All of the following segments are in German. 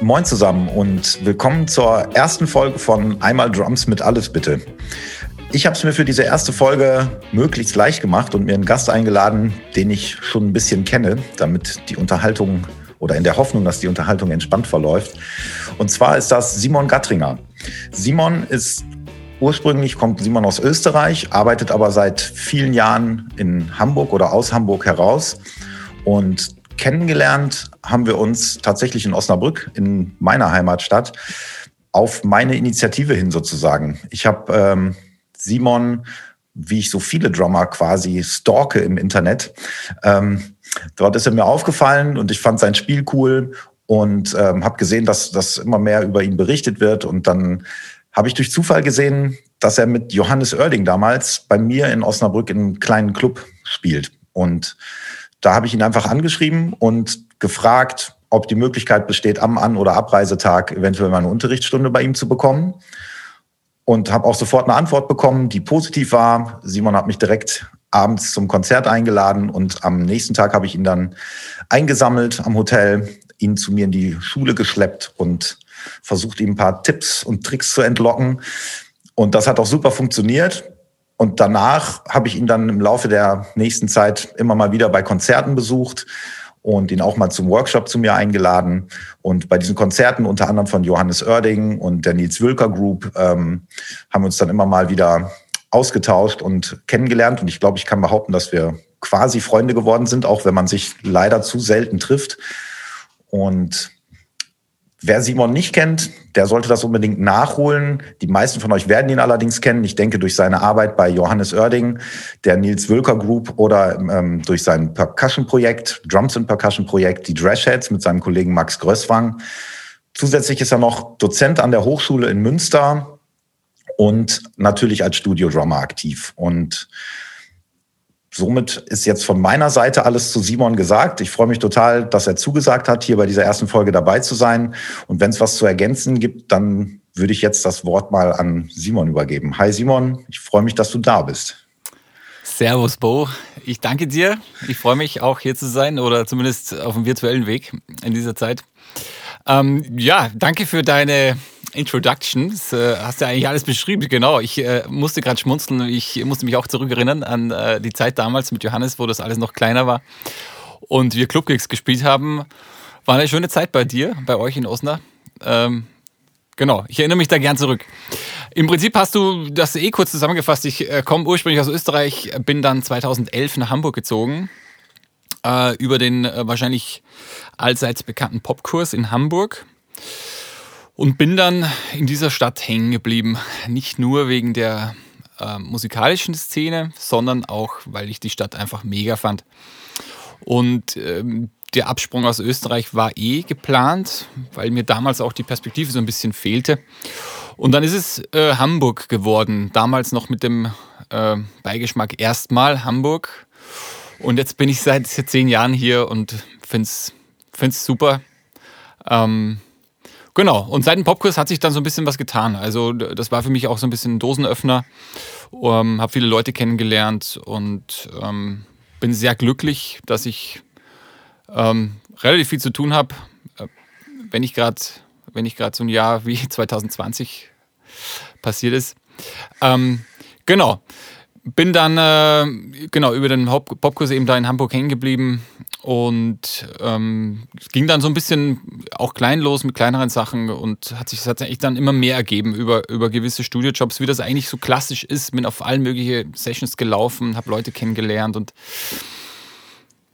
Moin zusammen und willkommen zur ersten Folge von Einmal Drums mit Alles bitte. Ich habe es mir für diese erste Folge möglichst leicht gemacht und mir einen Gast eingeladen, den ich schon ein bisschen kenne, damit die Unterhaltung oder in der Hoffnung, dass die Unterhaltung entspannt verläuft. Und zwar ist das Simon Gattringer. Simon ist ursprünglich kommt Simon aus Österreich, arbeitet aber seit vielen Jahren in Hamburg oder aus Hamburg heraus und Kennengelernt haben wir uns tatsächlich in Osnabrück, in meiner Heimatstadt, auf meine Initiative hin sozusagen. Ich habe ähm, Simon, wie ich so viele Drummer quasi stalke im Internet. Ähm, dort ist er mir aufgefallen und ich fand sein Spiel cool und ähm, habe gesehen, dass das immer mehr über ihn berichtet wird. Und dann habe ich durch Zufall gesehen, dass er mit Johannes Oerding damals bei mir in Osnabrück in einem kleinen Club spielt. Und da habe ich ihn einfach angeschrieben und gefragt, ob die Möglichkeit besteht, am An- oder Abreisetag eventuell mal eine Unterrichtsstunde bei ihm zu bekommen. Und habe auch sofort eine Antwort bekommen, die positiv war. Simon hat mich direkt abends zum Konzert eingeladen und am nächsten Tag habe ich ihn dann eingesammelt am Hotel, ihn zu mir in die Schule geschleppt und versucht, ihm ein paar Tipps und Tricks zu entlocken. Und das hat auch super funktioniert. Und danach habe ich ihn dann im Laufe der nächsten Zeit immer mal wieder bei Konzerten besucht und ihn auch mal zum Workshop zu mir eingeladen. Und bei diesen Konzerten, unter anderem von Johannes Oerding und der Nils Wülker Group, ähm, haben wir uns dann immer mal wieder ausgetauscht und kennengelernt. Und ich glaube, ich kann behaupten, dass wir quasi Freunde geworden sind, auch wenn man sich leider zu selten trifft. Und Wer Simon nicht kennt, der sollte das unbedingt nachholen. Die meisten von euch werden ihn allerdings kennen. Ich denke durch seine Arbeit bei Johannes Oerding, der Nils Wülker Group oder ähm, durch sein Percussion-Projekt, Drums and Percussion-Projekt, die Drashheads mit seinem Kollegen Max Größwang. Zusätzlich ist er noch Dozent an der Hochschule in Münster und natürlich als Studio-Drummer aktiv. Und somit ist jetzt von meiner Seite alles zu Simon gesagt. Ich freue mich total, dass er zugesagt hat, hier bei dieser ersten Folge dabei zu sein. Und wenn es was zu ergänzen gibt, dann würde ich jetzt das Wort mal an Simon übergeben. Hi Simon, ich freue mich, dass du da bist. Servus Bo, ich danke dir. Ich freue mich auch hier zu sein oder zumindest auf dem virtuellen Weg in dieser Zeit. Ähm, ja, danke für deine Introductions. Äh, hast du ja eigentlich alles beschrieben, genau. Ich äh, musste gerade schmunzeln. Ich musste mich auch zurückerinnern an äh, die Zeit damals mit Johannes, wo das alles noch kleiner war und wir Clubgigs gespielt haben. War eine schöne Zeit bei dir, bei euch in Osnabrück. Ähm, genau, ich erinnere mich da gern zurück. Im Prinzip hast du das eh kurz zusammengefasst. Ich äh, komme ursprünglich aus Österreich, bin dann 2011 nach Hamburg gezogen. Äh, über den äh, wahrscheinlich allseits bekannten Popkurs in Hamburg und bin dann in dieser Stadt hängen geblieben. Nicht nur wegen der äh, musikalischen Szene, sondern auch, weil ich die Stadt einfach mega fand. Und ähm, der Absprung aus Österreich war eh geplant, weil mir damals auch die Perspektive so ein bisschen fehlte. Und dann ist es äh, Hamburg geworden, damals noch mit dem äh, Beigeschmack erstmal Hamburg. Und jetzt bin ich seit zehn Jahren hier und finde es super. Ähm, Genau, und seit dem Popkurs hat sich dann so ein bisschen was getan. Also das war für mich auch so ein bisschen ein Dosenöffner. Ähm, habe viele Leute kennengelernt und ähm, bin sehr glücklich, dass ich ähm, relativ viel zu tun habe. Äh, wenn ich gerade wenn ich gerade so ein Jahr wie 2020 passiert ist. Ähm, genau bin dann äh, genau über den Popkurs eben da in Hamburg hängen geblieben und ähm, ging dann so ein bisschen auch kleinlos mit kleineren Sachen und hat sich tatsächlich dann immer mehr ergeben über, über gewisse Studiojobs, wie das eigentlich so klassisch ist. Bin auf allen möglichen Sessions gelaufen, habe Leute kennengelernt und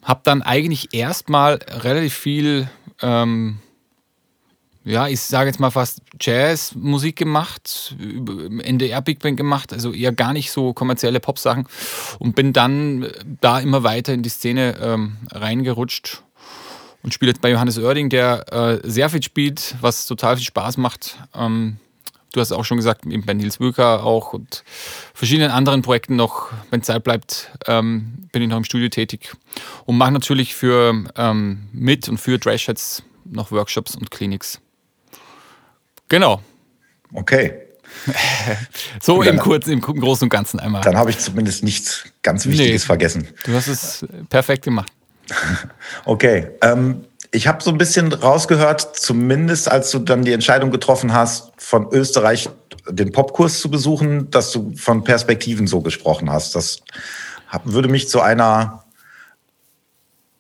habe dann eigentlich erstmal relativ viel ähm, ja, ich sage jetzt mal fast Jazzmusik gemacht, NDR Big Band gemacht, also eher gar nicht so kommerzielle Popsachen und bin dann da immer weiter in die Szene ähm, reingerutscht und spiele jetzt bei Johannes Oerding, der äh, sehr viel spielt, was total viel Spaß macht. Ähm, du hast auch schon gesagt, eben bei Nils Wülker auch und verschiedenen anderen Projekten noch, wenn Zeit bleibt, ähm, bin ich noch im Studio tätig und mache natürlich für ähm, mit und für Drashheads noch Workshops und Clinics. Genau. Okay. so dann, im kurzen, im Großen und Ganzen einmal. Dann habe ich zumindest nichts ganz Wichtiges nee, vergessen. Du hast es perfekt gemacht. okay. Ähm, ich habe so ein bisschen rausgehört, zumindest als du dann die Entscheidung getroffen hast, von Österreich den Popkurs zu besuchen, dass du von Perspektiven so gesprochen hast. Das würde mich zu einer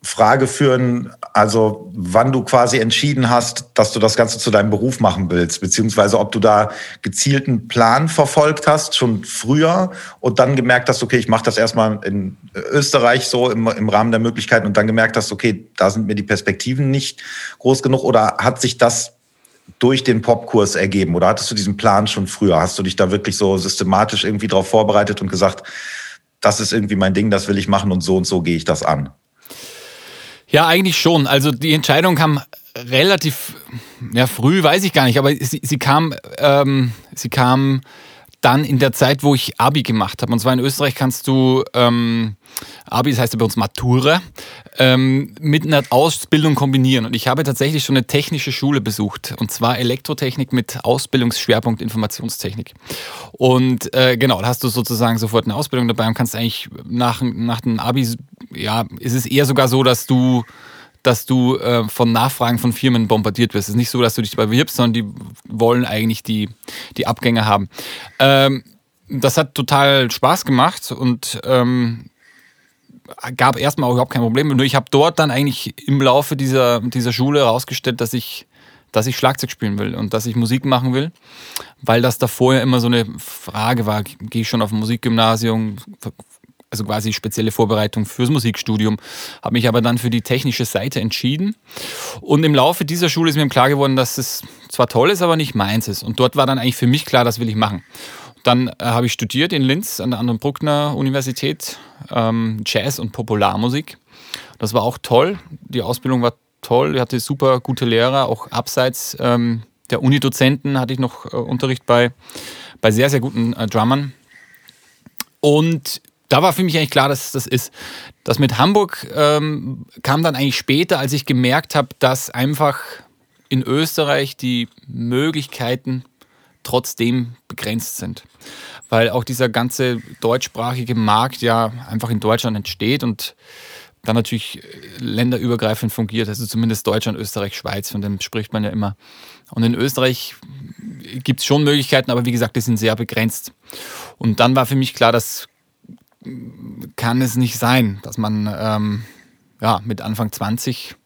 Frage führen, also wann du quasi entschieden hast, dass du das Ganze zu deinem Beruf machen willst, beziehungsweise ob du da gezielten Plan verfolgt hast, schon früher und dann gemerkt hast, okay, ich mache das erstmal in Österreich so im, im Rahmen der Möglichkeiten und dann gemerkt hast, okay, da sind mir die Perspektiven nicht groß genug oder hat sich das durch den Popkurs ergeben oder hattest du diesen Plan schon früher? Hast du dich da wirklich so systematisch irgendwie darauf vorbereitet und gesagt, das ist irgendwie mein Ding, das will ich machen und so und so gehe ich das an? Ja, eigentlich schon. Also die Entscheidung kam relativ ja, früh, weiß ich gar nicht, aber sie, sie kam, ähm, sie kam dann in der Zeit, wo ich Abi gemacht habe. Und zwar in Österreich kannst du ähm, Abi, das heißt ja bei uns Matura, ähm, mit einer Ausbildung kombinieren. Und ich habe tatsächlich schon eine technische Schule besucht. Und zwar Elektrotechnik mit Ausbildungsschwerpunkt Informationstechnik. Und äh, genau, da hast du sozusagen sofort eine Ausbildung dabei und kannst eigentlich nach, nach dem Abi, ja, ist es eher sogar so, dass du dass du äh, von Nachfragen von Firmen bombardiert wirst. Es ist nicht so, dass du dich bewirbst, sondern die wollen eigentlich die, die Abgänge haben. Ähm, das hat total Spaß gemacht und ähm, gab erstmal auch überhaupt kein Problem. Nur ich habe dort dann eigentlich im Laufe dieser, dieser Schule herausgestellt, dass ich, dass ich Schlagzeug spielen will und dass ich Musik machen will, weil das davor ja immer so eine Frage war, gehe ich schon auf ein Musikgymnasium, also quasi spezielle Vorbereitung fürs Musikstudium, habe mich aber dann für die technische Seite entschieden. Und im Laufe dieser Schule ist mir klar geworden, dass es zwar toll ist, aber nicht meins ist. Und dort war dann eigentlich für mich klar, das will ich machen. Dann äh, habe ich studiert in Linz an der anderen Bruckner Universität ähm, Jazz und Popularmusik. Das war auch toll. Die Ausbildung war toll. Ich hatte super gute Lehrer, auch abseits ähm, der Unidozenten hatte ich noch äh, Unterricht bei, bei sehr, sehr guten äh, Drummern. Und da war für mich eigentlich klar, dass das ist. Das mit Hamburg ähm, kam dann eigentlich später, als ich gemerkt habe, dass einfach in Österreich die Möglichkeiten trotzdem begrenzt sind. Weil auch dieser ganze deutschsprachige Markt ja einfach in Deutschland entsteht und dann natürlich länderübergreifend fungiert, also zumindest Deutschland, Österreich, Schweiz, von dem spricht man ja immer. Und in Österreich gibt es schon Möglichkeiten, aber wie gesagt, die sind sehr begrenzt. Und dann war für mich klar, dass kann es nicht sein, dass man ähm, ja, mit Anfang 20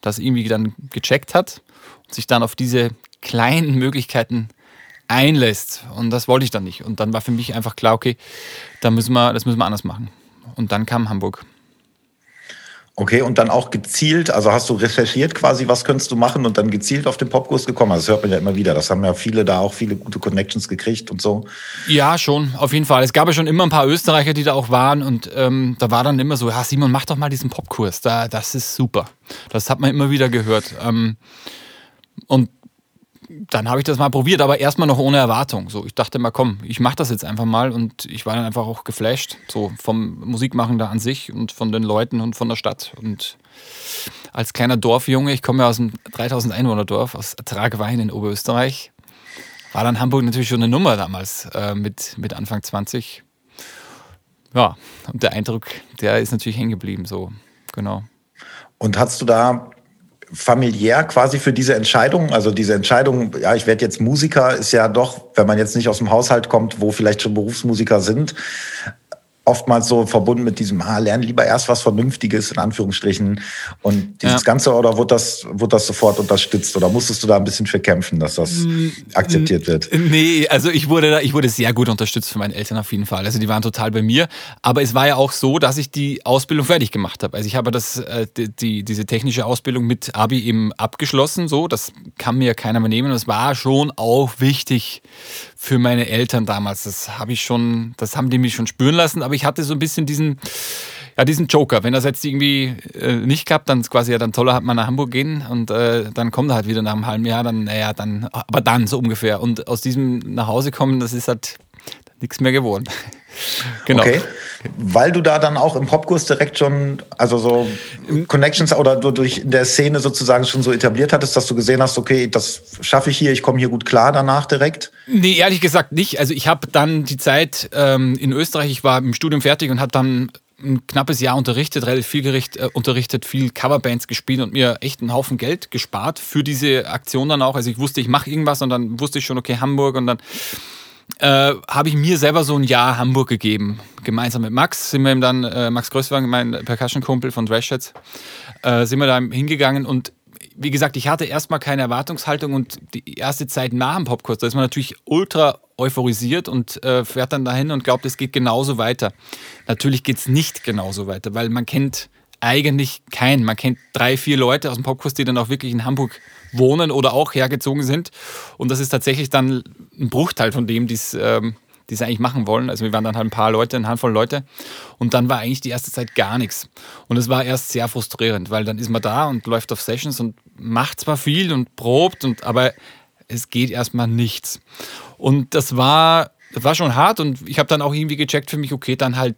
das irgendwie dann gecheckt hat und sich dann auf diese kleinen Möglichkeiten einlässt. Und das wollte ich dann nicht. Und dann war für mich einfach klar, okay, da müssen wir, das müssen wir anders machen. Und dann kam Hamburg. Okay, und dann auch gezielt, also hast du recherchiert quasi, was könntest du machen und dann gezielt auf den Popkurs gekommen? Also das hört man ja immer wieder. Das haben ja viele da auch viele gute Connections gekriegt und so. Ja, schon, auf jeden Fall. Es gab ja schon immer ein paar Österreicher, die da auch waren und ähm, da war dann immer so, ja Simon, mach doch mal diesen Popkurs, da, das ist super. Das hat man immer wieder gehört. Ähm, und dann habe ich das mal probiert, aber erstmal noch ohne Erwartung. So, ich dachte mal, komm, ich mache das jetzt einfach mal und ich war dann einfach auch geflasht, so vom Musikmachen da an sich und von den Leuten und von der Stadt. Und als kleiner Dorfjunge, ich komme ja aus einem 3000 Einwohner Dorf aus Tragwein in Oberösterreich, war dann Hamburg natürlich schon eine Nummer damals äh, mit, mit Anfang 20. Ja, und der Eindruck, der ist natürlich hängen geblieben, so, genau. Und hast du da familiär quasi für diese Entscheidung? Also diese Entscheidung, ja, ich werde jetzt Musiker, ist ja doch, wenn man jetzt nicht aus dem Haushalt kommt, wo vielleicht schon Berufsmusiker sind, oftmals so verbunden mit diesem, ah, lern lieber erst was Vernünftiges, in Anführungsstrichen. Und dieses ja. Ganze, oder wurde das, wurde das sofort unterstützt? Oder musstest du da ein bisschen für kämpfen, dass das mm, akzeptiert wird? Nee, also ich wurde da, ich wurde sehr gut unterstützt von meinen Eltern auf jeden Fall. Also die waren total bei mir. Aber es war ja auch so, dass ich die Ausbildung fertig gemacht habe. Also ich habe das, äh, die, die, diese technische Ausbildung mit Abi eben abgeschlossen, so. Das kann mir keiner mehr nehmen. Und es war schon auch wichtig für meine Eltern damals. Das habe ich schon, das haben die mich schon spüren lassen, aber ich hatte so ein bisschen diesen, ja, diesen Joker. Wenn das jetzt irgendwie äh, nicht klappt, dann ist quasi ja dann toller, hat man nach Hamburg gehen und äh, dann kommt er halt wieder nach einem halben Jahr, dann, naja, dann, aber dann so ungefähr. Und aus diesem nach Hause kommen, das ist halt, nichts mehr geworden. genau. Okay. Weil du da dann auch im Popkurs direkt schon, also so Connections oder du durch in der Szene sozusagen schon so etabliert hattest, dass du gesehen hast, okay, das schaffe ich hier, ich komme hier gut klar danach direkt? Nee, ehrlich gesagt nicht. Also ich habe dann die Zeit ähm, in Österreich, ich war im Studium fertig und habe dann ein knappes Jahr unterrichtet, relativ viel gericht, äh, unterrichtet, viel Coverbands gespielt und mir echt einen Haufen Geld gespart für diese Aktion dann auch. Also ich wusste, ich mache irgendwas und dann wusste ich schon, okay, Hamburg und dann äh, habe ich mir selber so ein Jahr Hamburg gegeben. Gemeinsam mit Max sind wir dann, äh, Max Größwagen, mein Percussion-Kumpel von Drashheads, äh, sind wir da hingegangen und wie gesagt, ich hatte erstmal keine Erwartungshaltung und die erste Zeit nach dem Popkurs, da ist man natürlich ultra euphorisiert und äh, fährt dann dahin und glaubt, es geht genauso weiter. Natürlich geht es nicht genauso weiter, weil man kennt eigentlich keinen. Man kennt drei, vier Leute aus dem Popkurs, die dann auch wirklich in Hamburg wohnen oder auch hergezogen sind. Und das ist tatsächlich dann ein Bruchteil von dem, die es ähm, eigentlich machen wollen. Also wir waren dann halt ein paar Leute, eine Handvoll Leute. Und dann war eigentlich die erste Zeit gar nichts. Und es war erst sehr frustrierend, weil dann ist man da und läuft auf Sessions und macht zwar viel und probt, und, aber es geht erstmal nichts. Und das war, das war schon hart und ich habe dann auch irgendwie gecheckt für mich, okay, dann halt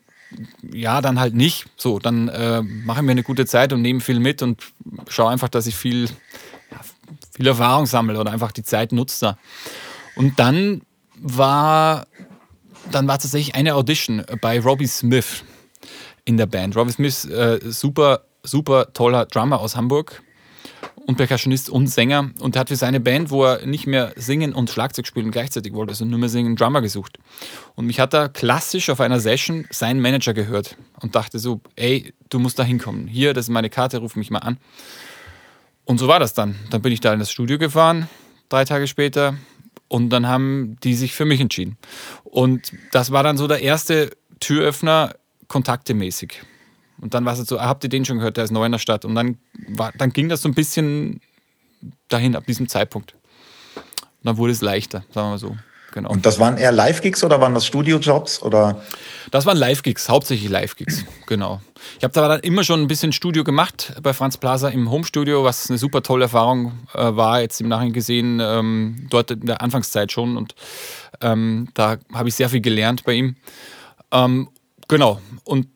ja, dann halt nicht. So, dann äh, mache ich mir eine gute Zeit und nehme viel mit und schaue einfach, dass ich viel, ja, viel Erfahrung sammle oder einfach die Zeit nutze. Und dann war, dann war tatsächlich eine Audition bei Robbie Smith in der Band. Robbie Smith, äh, super, super toller Drummer aus Hamburg und Percussionist und Sänger und hat für seine Band, wo er nicht mehr singen und Schlagzeug spielen gleichzeitig wollte, also nur mehr singen, Drummer gesucht. Und mich hat er klassisch auf einer Session seinen Manager gehört und dachte so, ey, du musst da hinkommen. Hier, das ist meine Karte, ruf mich mal an. Und so war das dann. Dann bin ich da in das Studio gefahren, drei Tage später, und dann haben die sich für mich entschieden. Und das war dann so der erste Türöffner kontaktemäßig. Und dann war es so, habt ihr den schon gehört, der ist neu in der Stadt. Und dann, war, dann ging das so ein bisschen dahin ab diesem Zeitpunkt. Und dann wurde es leichter, sagen wir mal so. Genau. Und das waren eher Live-Gigs oder waren das Studio-Jobs? Das waren Live-Gigs, hauptsächlich Live-Gigs, genau. Ich habe da dann immer schon ein bisschen Studio gemacht bei Franz Plaza im Homestudio, was eine super tolle Erfahrung äh, war, jetzt im Nachhinein gesehen, ähm, dort in der Anfangszeit schon. Und ähm, da habe ich sehr viel gelernt bei ihm. Ähm, genau. Und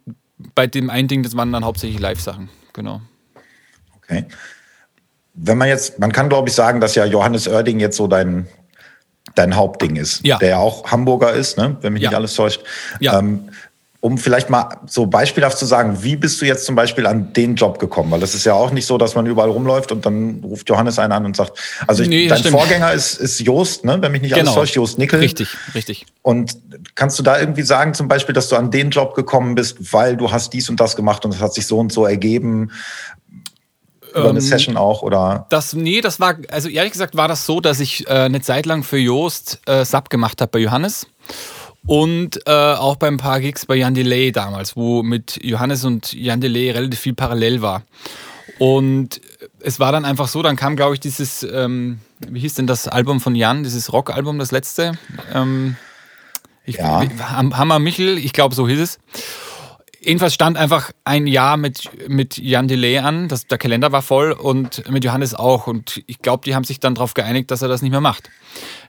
bei dem einen Ding, das waren dann hauptsächlich Live-Sachen, genau. Okay. Wenn man jetzt, man kann glaube ich sagen, dass ja Johannes Oerding jetzt so dein, dein Hauptding ist, ja. der ja auch Hamburger ist, ne? wenn mich ja. nicht alles täuscht. Ja. Ähm, um vielleicht mal so beispielhaft zu sagen, wie bist du jetzt zum Beispiel an den Job gekommen? Weil das ist ja auch nicht so, dass man überall rumläuft und dann ruft Johannes einen an und sagt, also ich, nee, dein stimmt. Vorgänger ist, ist Jost, ne? wenn mich nicht genau. alles täuscht, Jost Nickel. Richtig, richtig. Und kannst du da irgendwie sagen zum Beispiel, dass du an den Job gekommen bist, weil du hast dies und das gemacht und es hat sich so und so ergeben? Über eine ähm, Session auch oder? Das, nee, das war, also ehrlich gesagt war das so, dass ich äh, eine Zeit lang für Jost äh, Sub gemacht habe bei Johannes. Und äh, auch beim paar Gigs bei Jan Delay damals, wo mit Johannes und Jan Delay relativ viel parallel war. Und es war dann einfach so, dann kam, glaube ich, dieses, ähm, wie hieß denn das Album von Jan, dieses Rock-Album, das letzte? Ähm, ich, ja. Hammer Michel, ich glaube, so hieß es. Jedenfalls stand einfach ein Jahr mit, mit Jan Delay an, das, der Kalender war voll und mit Johannes auch. Und ich glaube, die haben sich dann darauf geeinigt, dass er das nicht mehr macht.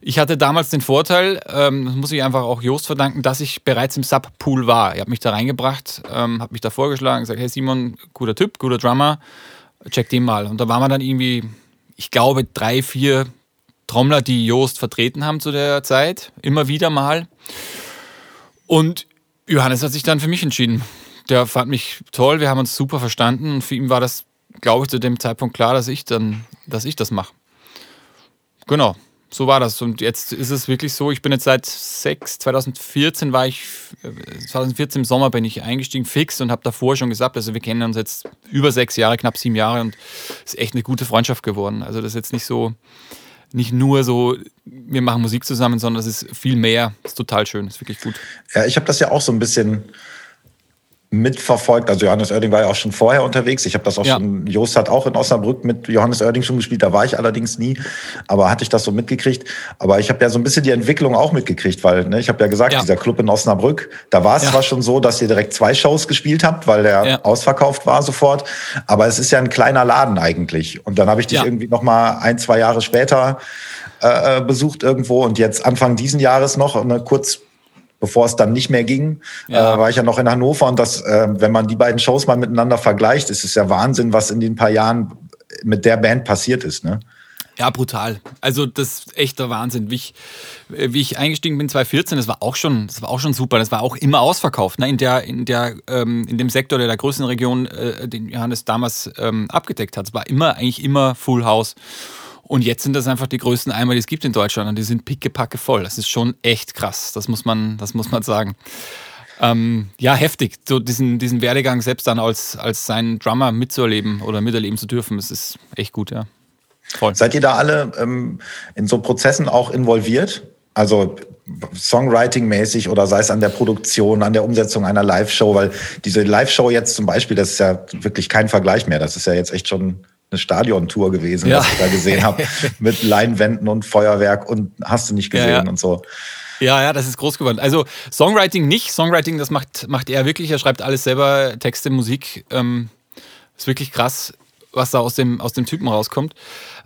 Ich hatte damals den Vorteil, ähm, das muss ich einfach auch Jost verdanken, dass ich bereits im Sub-Pool war. Er hat mich da reingebracht, ähm, hat mich da vorgeschlagen, gesagt, hey Simon, guter Typ, guter Drummer, check den mal. Und da waren wir dann irgendwie, ich glaube, drei, vier Trommler, die Jost vertreten haben zu der Zeit, immer wieder mal. Und Johannes hat sich dann für mich entschieden der fand mich toll, wir haben uns super verstanden und für ihn war das, glaube ich, zu dem Zeitpunkt klar, dass ich dann, dass ich das mache. Genau, so war das. Und jetzt ist es wirklich so, ich bin jetzt seit sechs, 2014 war ich, 2014 im Sommer bin ich eingestiegen, fix und habe davor schon gesagt, also wir kennen uns jetzt über sechs Jahre, knapp sieben Jahre und es ist echt eine gute Freundschaft geworden. Also das ist jetzt nicht so, nicht nur so, wir machen Musik zusammen, sondern es ist viel mehr. Das ist total schön, das ist wirklich gut. Ja, ich habe das ja auch so ein bisschen mitverfolgt. Also Johannes Oerding war ja auch schon vorher unterwegs. Ich habe das auch ja. schon, Jost hat auch in Osnabrück mit Johannes Oerding schon gespielt, da war ich allerdings nie, aber hatte ich das so mitgekriegt. Aber ich habe ja so ein bisschen die Entwicklung auch mitgekriegt, weil ne, ich habe ja gesagt, ja. dieser Club in Osnabrück, da war es ja. zwar schon so, dass ihr direkt zwei Shows gespielt habt, weil der ausverkauft war sofort, aber es ist ja ein kleiner Laden eigentlich. Und dann habe ich dich irgendwie noch mal ein, zwei Jahre später äh, äh, besucht irgendwo und jetzt Anfang diesen Jahres noch, ne, kurz bevor es dann nicht mehr ging, Ja. äh, war ich ja noch in Hannover und das, äh, wenn man die beiden Shows mal miteinander vergleicht, ist es ja Wahnsinn, was in den paar Jahren mit der Band passiert ist. Ne? Ja, brutal. Also das ist echt der Wahnsinn. Wie ich, äh, wie ich eingestiegen bin 2014, das war auch schon, das war auch schon super. Das war auch immer ausverkauft. Ne? In der, in der, ähm, in dem Sektor der, der Größenregion, äh, den Johannes damals ähm, abgedeckt hat. Es war immer eigentlich immer Full House. Und jetzt sind das einfach die größten Eimer, die es gibt in Deutschland. Und die sind pickepacke voll. Das ist schon echt krass. Das muss man, das muss man sagen. Ähm, ja, heftig, so diesen, diesen Werdegang selbst dann als, als seinen Drummer mitzuerleben oder miterleben zu dürfen. Das ist echt gut, ja. Voll. Seid ihr da alle ähm, in so Prozessen auch involviert? Also Songwriting-mäßig oder sei es an der Produktion, an der Umsetzung einer Live-Show, weil diese Live-Show jetzt zum Beispiel, das ist ja wirklich kein Vergleich mehr. Das ist ja jetzt echt schon eine Stadiontour gewesen, Ja. was ich da gesehen habe, mit Leinwänden und Feuerwerk und hast du nicht gesehen Ja, ja. und so. Ja, ja, das ist groß geworden. Also Songwriting nicht. Songwriting, das macht, macht er wirklich. Er schreibt alles selber, Texte, Musik. Ähm, ist wirklich krass, was da aus dem, aus dem Typen rauskommt.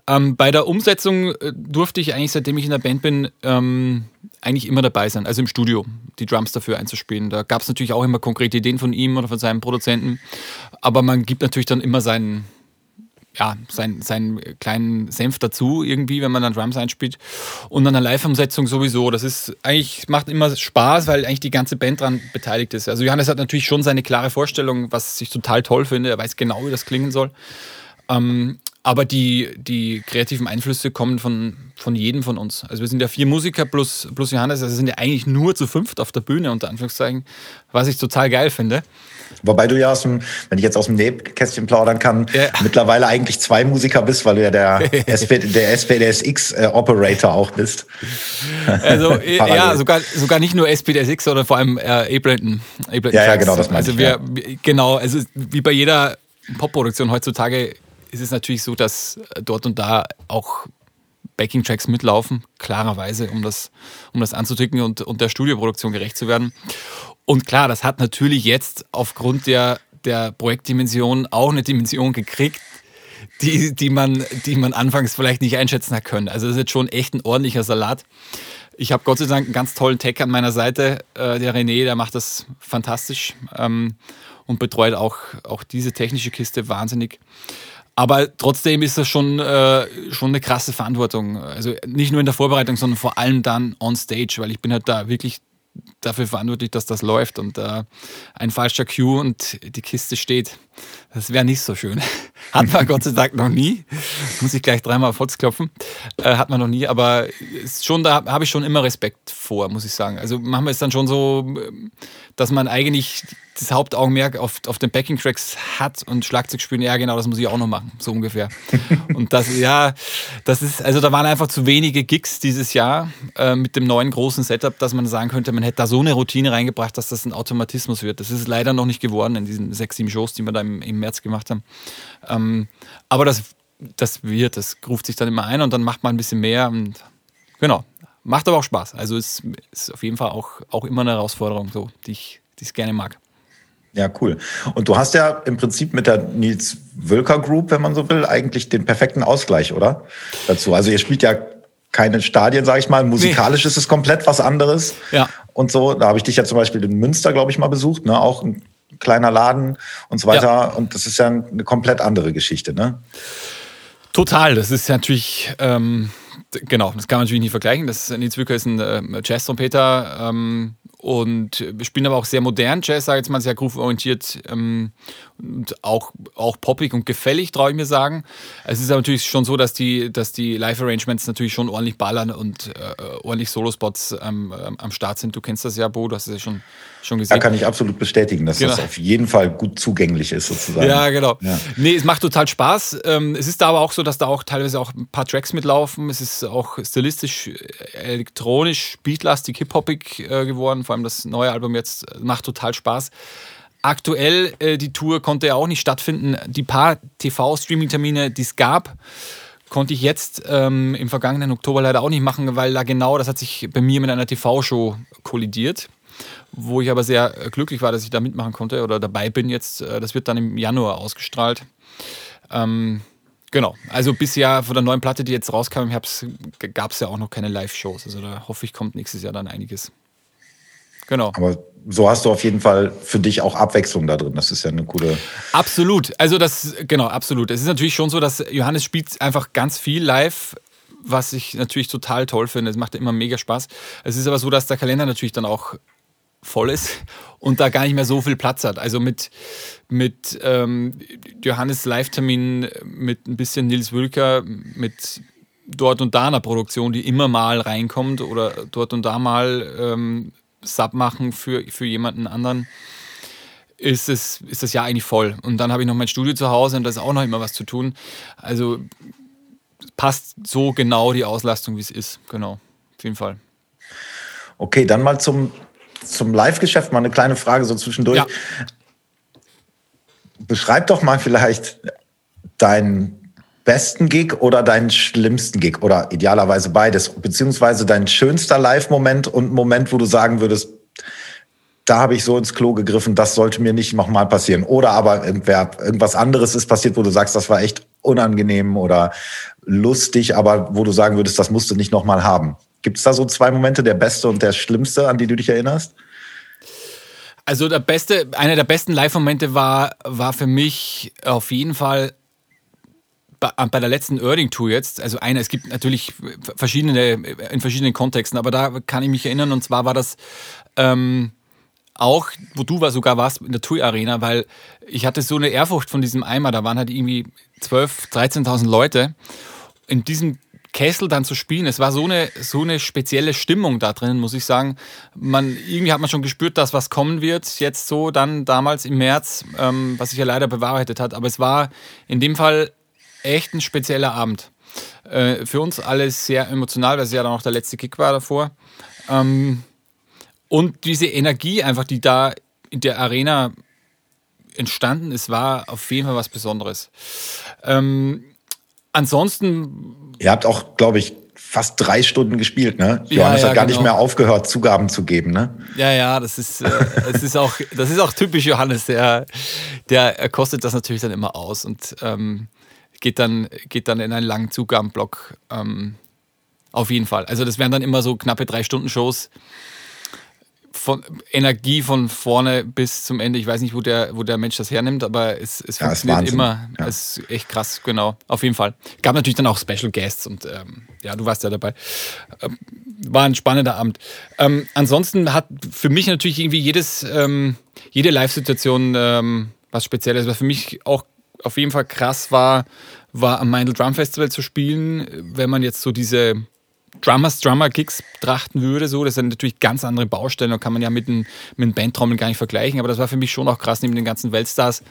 Ähm, bei der Umsetzung äh, durfte ich eigentlich, seitdem ich in der Band bin, ähm, eigentlich immer dabei sein. Also im Studio, die Drums dafür einzuspielen. Da gab es natürlich auch immer konkrete Ideen von ihm oder von seinem Produzenten. Aber man gibt natürlich dann immer seinen, ja, seinen, seinen kleinen Senf dazu, irgendwie, wenn man dann Drums einspielt. Und an der Live-Umsetzung sowieso. Das ist eigentlich, macht immer Spaß, weil eigentlich die ganze Band dran beteiligt ist. Also Johannes hat natürlich schon seine klare Vorstellung, was ich total toll finde. Er weiß genau, wie das klingen soll. Ähm, aber die, die kreativen Einflüsse kommen von, von jedem von uns. Also wir sind ja vier Musiker plus, plus Johannes, also sind ja eigentlich nur zu fünft auf der Bühne, unter Anführungszeichen, was ich total geil finde. Wobei du ja aus dem, wenn ich jetzt aus dem Nähkästchen plaudern kann, Ja. mittlerweile eigentlich zwei Musiker bist, weil du ja der, SP, der SPDSX-Operator äh, auch bist. Also äh, ja, sogar, sogar nicht nur SPDSX, sondern vor allem äh, Ableton. Ableton Ja, ja, genau, das meinte also ich, wir, ja. Genau, also wie bei jeder Popproduktion heutzutage ist es natürlich so, dass dort und da auch Backing-Tracks mitlaufen, klarerweise, um das, um das anzudrücken und, und der Studioproduktion gerecht zu werden. Und klar, das hat natürlich jetzt aufgrund der, der Projektdimension auch eine Dimension gekriegt, die, die, man, die man anfangs vielleicht nicht einschätzen hat können. Also das ist jetzt schon echt ein ordentlicher Salat. Ich habe Gott sei Dank einen ganz tollen Tech an meiner Seite. Äh, der René, der macht das fantastisch ähm, und betreut auch, auch diese technische Kiste wahnsinnig. Aber trotzdem ist das schon, äh, schon eine krasse Verantwortung. Also nicht nur in der Vorbereitung, sondern vor allem dann on stage, weil ich bin halt da wirklich dafür verantwortlich, dass das läuft und äh, ein falscher Cue und die Kiste steht. Das wäre nicht so schön. Hat man Gott sei Dank noch nie. Muss ich gleich dreimal auf Holz klopfen. Äh, hat man noch nie, aber ist schon, da habe ich schon immer Respekt vor, muss ich sagen. Also machen wir es dann schon so, ähm, dass man eigentlich das Hauptaugenmerk auf, auf den Backing-Tracks hat und Schlagzeug spielen, ja genau, das muss ich auch noch machen, so ungefähr. Und das, ja, das ist, also da waren einfach zu wenige Gigs dieses Jahr äh, mit dem neuen großen Setup, dass man sagen könnte, man hätte da so eine Routine reingebracht, dass das ein Automatismus wird. Das ist leider noch nicht geworden in diesen sechs, sieben Shows, die wir da im, im März gemacht haben. Ähm, aber das, das wird, das ruft sich dann immer ein und dann macht man ein bisschen mehr und genau. Macht aber auch Spaß. Also es ist auf jeden Fall auch, auch immer eine Herausforderung, so, die ich, die ich gerne mag. Ja, cool. Und du hast ja im Prinzip mit der Nils Wölker Group, wenn man so will, eigentlich den perfekten Ausgleich, oder? Dazu. Also ihr spielt ja keine Stadien, sage ich mal. Musikalisch ist es komplett was anderes. Ja. Und so, da habe ich dich ja zum Beispiel in Münster, glaube ich, mal besucht, ne? Auch ein kleiner Laden und so weiter. Ja. Und das ist ja eine komplett andere Geschichte, ne? Total, das ist natürlich, ähm, genau, das kann man natürlich nicht vergleichen. Das Nils Wücker ist ein äh, Jazz-Trompeter ähm, und wir spielen aber auch sehr modern Jazz, sage ich jetzt mal, sehr groove-orientiert ähm, und auch, auch poppig und gefällig, traue ich mir sagen. Es ist natürlich schon so, dass die, dass die Live-Arrangements natürlich schon ordentlich ballern und äh, ordentlich Solospots ähm, am Start sind. Du kennst das ja, Bo, du hast es ja schon, schon Da gesehen. kann ich absolut bestätigen, dass das Genau. auf jeden Fall gut zugänglich ist, sozusagen. Ja, genau. Ja. Nee, es macht total Spaß. Ähm, es ist da aber auch so, dass da auch teilweise auch ein paar Tracks mitlaufen. Es ist auch stilistisch, äh, elektronisch, beatlastig, hip-hoppig äh, geworden. Vor allem das neue Album jetzt äh, macht total Spaß. Aktuell, äh, die Tour konnte ja auch nicht stattfinden. Die paar TV-Streaming-Termine, die es gab, konnte ich jetzt ähm, im vergangenen Oktober leider auch nicht machen, weil da genau, das hat sich bei mir mit einer TV-Show kollidiert wo ich aber sehr äh, glücklich war, dass ich da mitmachen konnte oder dabei bin jetzt. Äh, Das wird dann im Januar ausgestrahlt. Ähm, genau, also bisher von der neuen Platte, die jetzt rauskam im Herbst, gab es ja auch noch keine Live-Shows. Also da hoffe ich, kommt nächstes Jahr dann einiges. Genau. Aber so hast du auf jeden Fall für dich auch Abwechslung da drin. Das ist ja eine coole. Absolut. Also das, genau, absolut. Es ist natürlich schon so, dass Johannes spielt einfach ganz viel live, was ich natürlich total toll finde. Es macht immer mega Spaß. Es ist aber so, dass der Kalender natürlich dann auch voll ist und da gar nicht mehr so viel Platz hat. Also mit, mit ähm, Johannes Live-Termin, mit ein bisschen Nils Wülker, mit dort und da einer Produktion, die immer mal reinkommt oder dort und da mal ähm, Sub machen für, für jemanden anderen, ist, es, ist das Jahr eigentlich voll. Und dann habe ich noch mein Studio zu Hause und da ist auch noch immer was zu tun. Also passt so genau die Auslastung, wie es ist. Genau, auf jeden Fall. Okay, dann mal zum, zum Live-Geschäft mal eine kleine Frage so zwischendurch. Ja. Beschreib doch mal vielleicht deinen besten Gig oder deinen schlimmsten Gig oder idealerweise beides, beziehungsweise dein schönster Live-Moment und Moment, wo du sagen würdest, da habe ich so ins Klo gegriffen, das sollte mir nicht nochmal passieren. Oder aber irgendwer, irgendwas anderes ist passiert, wo du sagst, das war echt unangenehm oder lustig, aber wo du sagen würdest, das musst du nicht nochmal haben. Gibt es da so zwei Momente, der beste und der schlimmste, an die du dich erinnerst? Also der beste, einer der besten Live-Momente war, war für mich auf jeden Fall bei der letzten Erding Tour jetzt, also einer, es gibt natürlich verschiedene, in verschiedenen Kontexten, aber da kann ich mich erinnern und zwar war das ähm, auch, wo du war, sogar warst in der Tour Arena, weil ich hatte so eine Ehrfurcht von diesem Eimer, da waren halt irgendwie 12.000, 13.000 Leute. In diesem Kessel dann zu spielen, es war so eine, so eine spezielle Stimmung da drin, muss ich sagen. Man, irgendwie hat man schon gespürt, dass was kommen wird, jetzt so dann damals im März, ähm, was sich ja leider bewahrheitet hat. Aber es war in dem Fall echt ein spezieller Abend. Äh, für uns alle sehr emotional, weil es ja dann auch der letzte Kick war davor. Ähm, und diese Energie einfach, die da in der Arena entstanden ist, war auf jeden Fall was Besonderes. Ähm, ansonsten. Ihr habt auch, glaube ich, fast drei Stunden gespielt, ne? Johannes ja, ja, hat gar genau. nicht mehr aufgehört, Zugaben zu geben, ne? Ja, ja, das ist, äh, das ist, auch, das ist auch typisch Johannes. Der, der kostet das natürlich dann immer aus. Und ähm, geht dann, geht dann in einen langen Zugabenblock. Ähm, auf jeden Fall. Also das wären dann immer so knappe drei Stunden Shows. Von Energie von vorne bis zum Ende. Ich weiß nicht, wo der, wo der Mensch das hernimmt, aber es, es ja, funktioniert immer. Ja. Es ist echt krass, genau. Auf jeden Fall. Gab natürlich dann auch Special Guests und ähm, ja, du warst ja dabei. Ähm, war ein spannender Abend. Ähm, ansonsten hat für mich natürlich irgendwie jedes, ähm, jede Live-Situation ähm, was Spezielles. Was für mich auch auf jeden Fall krass war, war am Meindl Drum Festival zu spielen, wenn man jetzt so diese Drummers, Drummer-Gigs betrachten würde, so, das sind natürlich ganz andere Baustellen, da kann man ja mit einem, mit Bandtrommeln gar nicht vergleichen, aber das war für mich schon auch krass, neben den ganzen Weltstars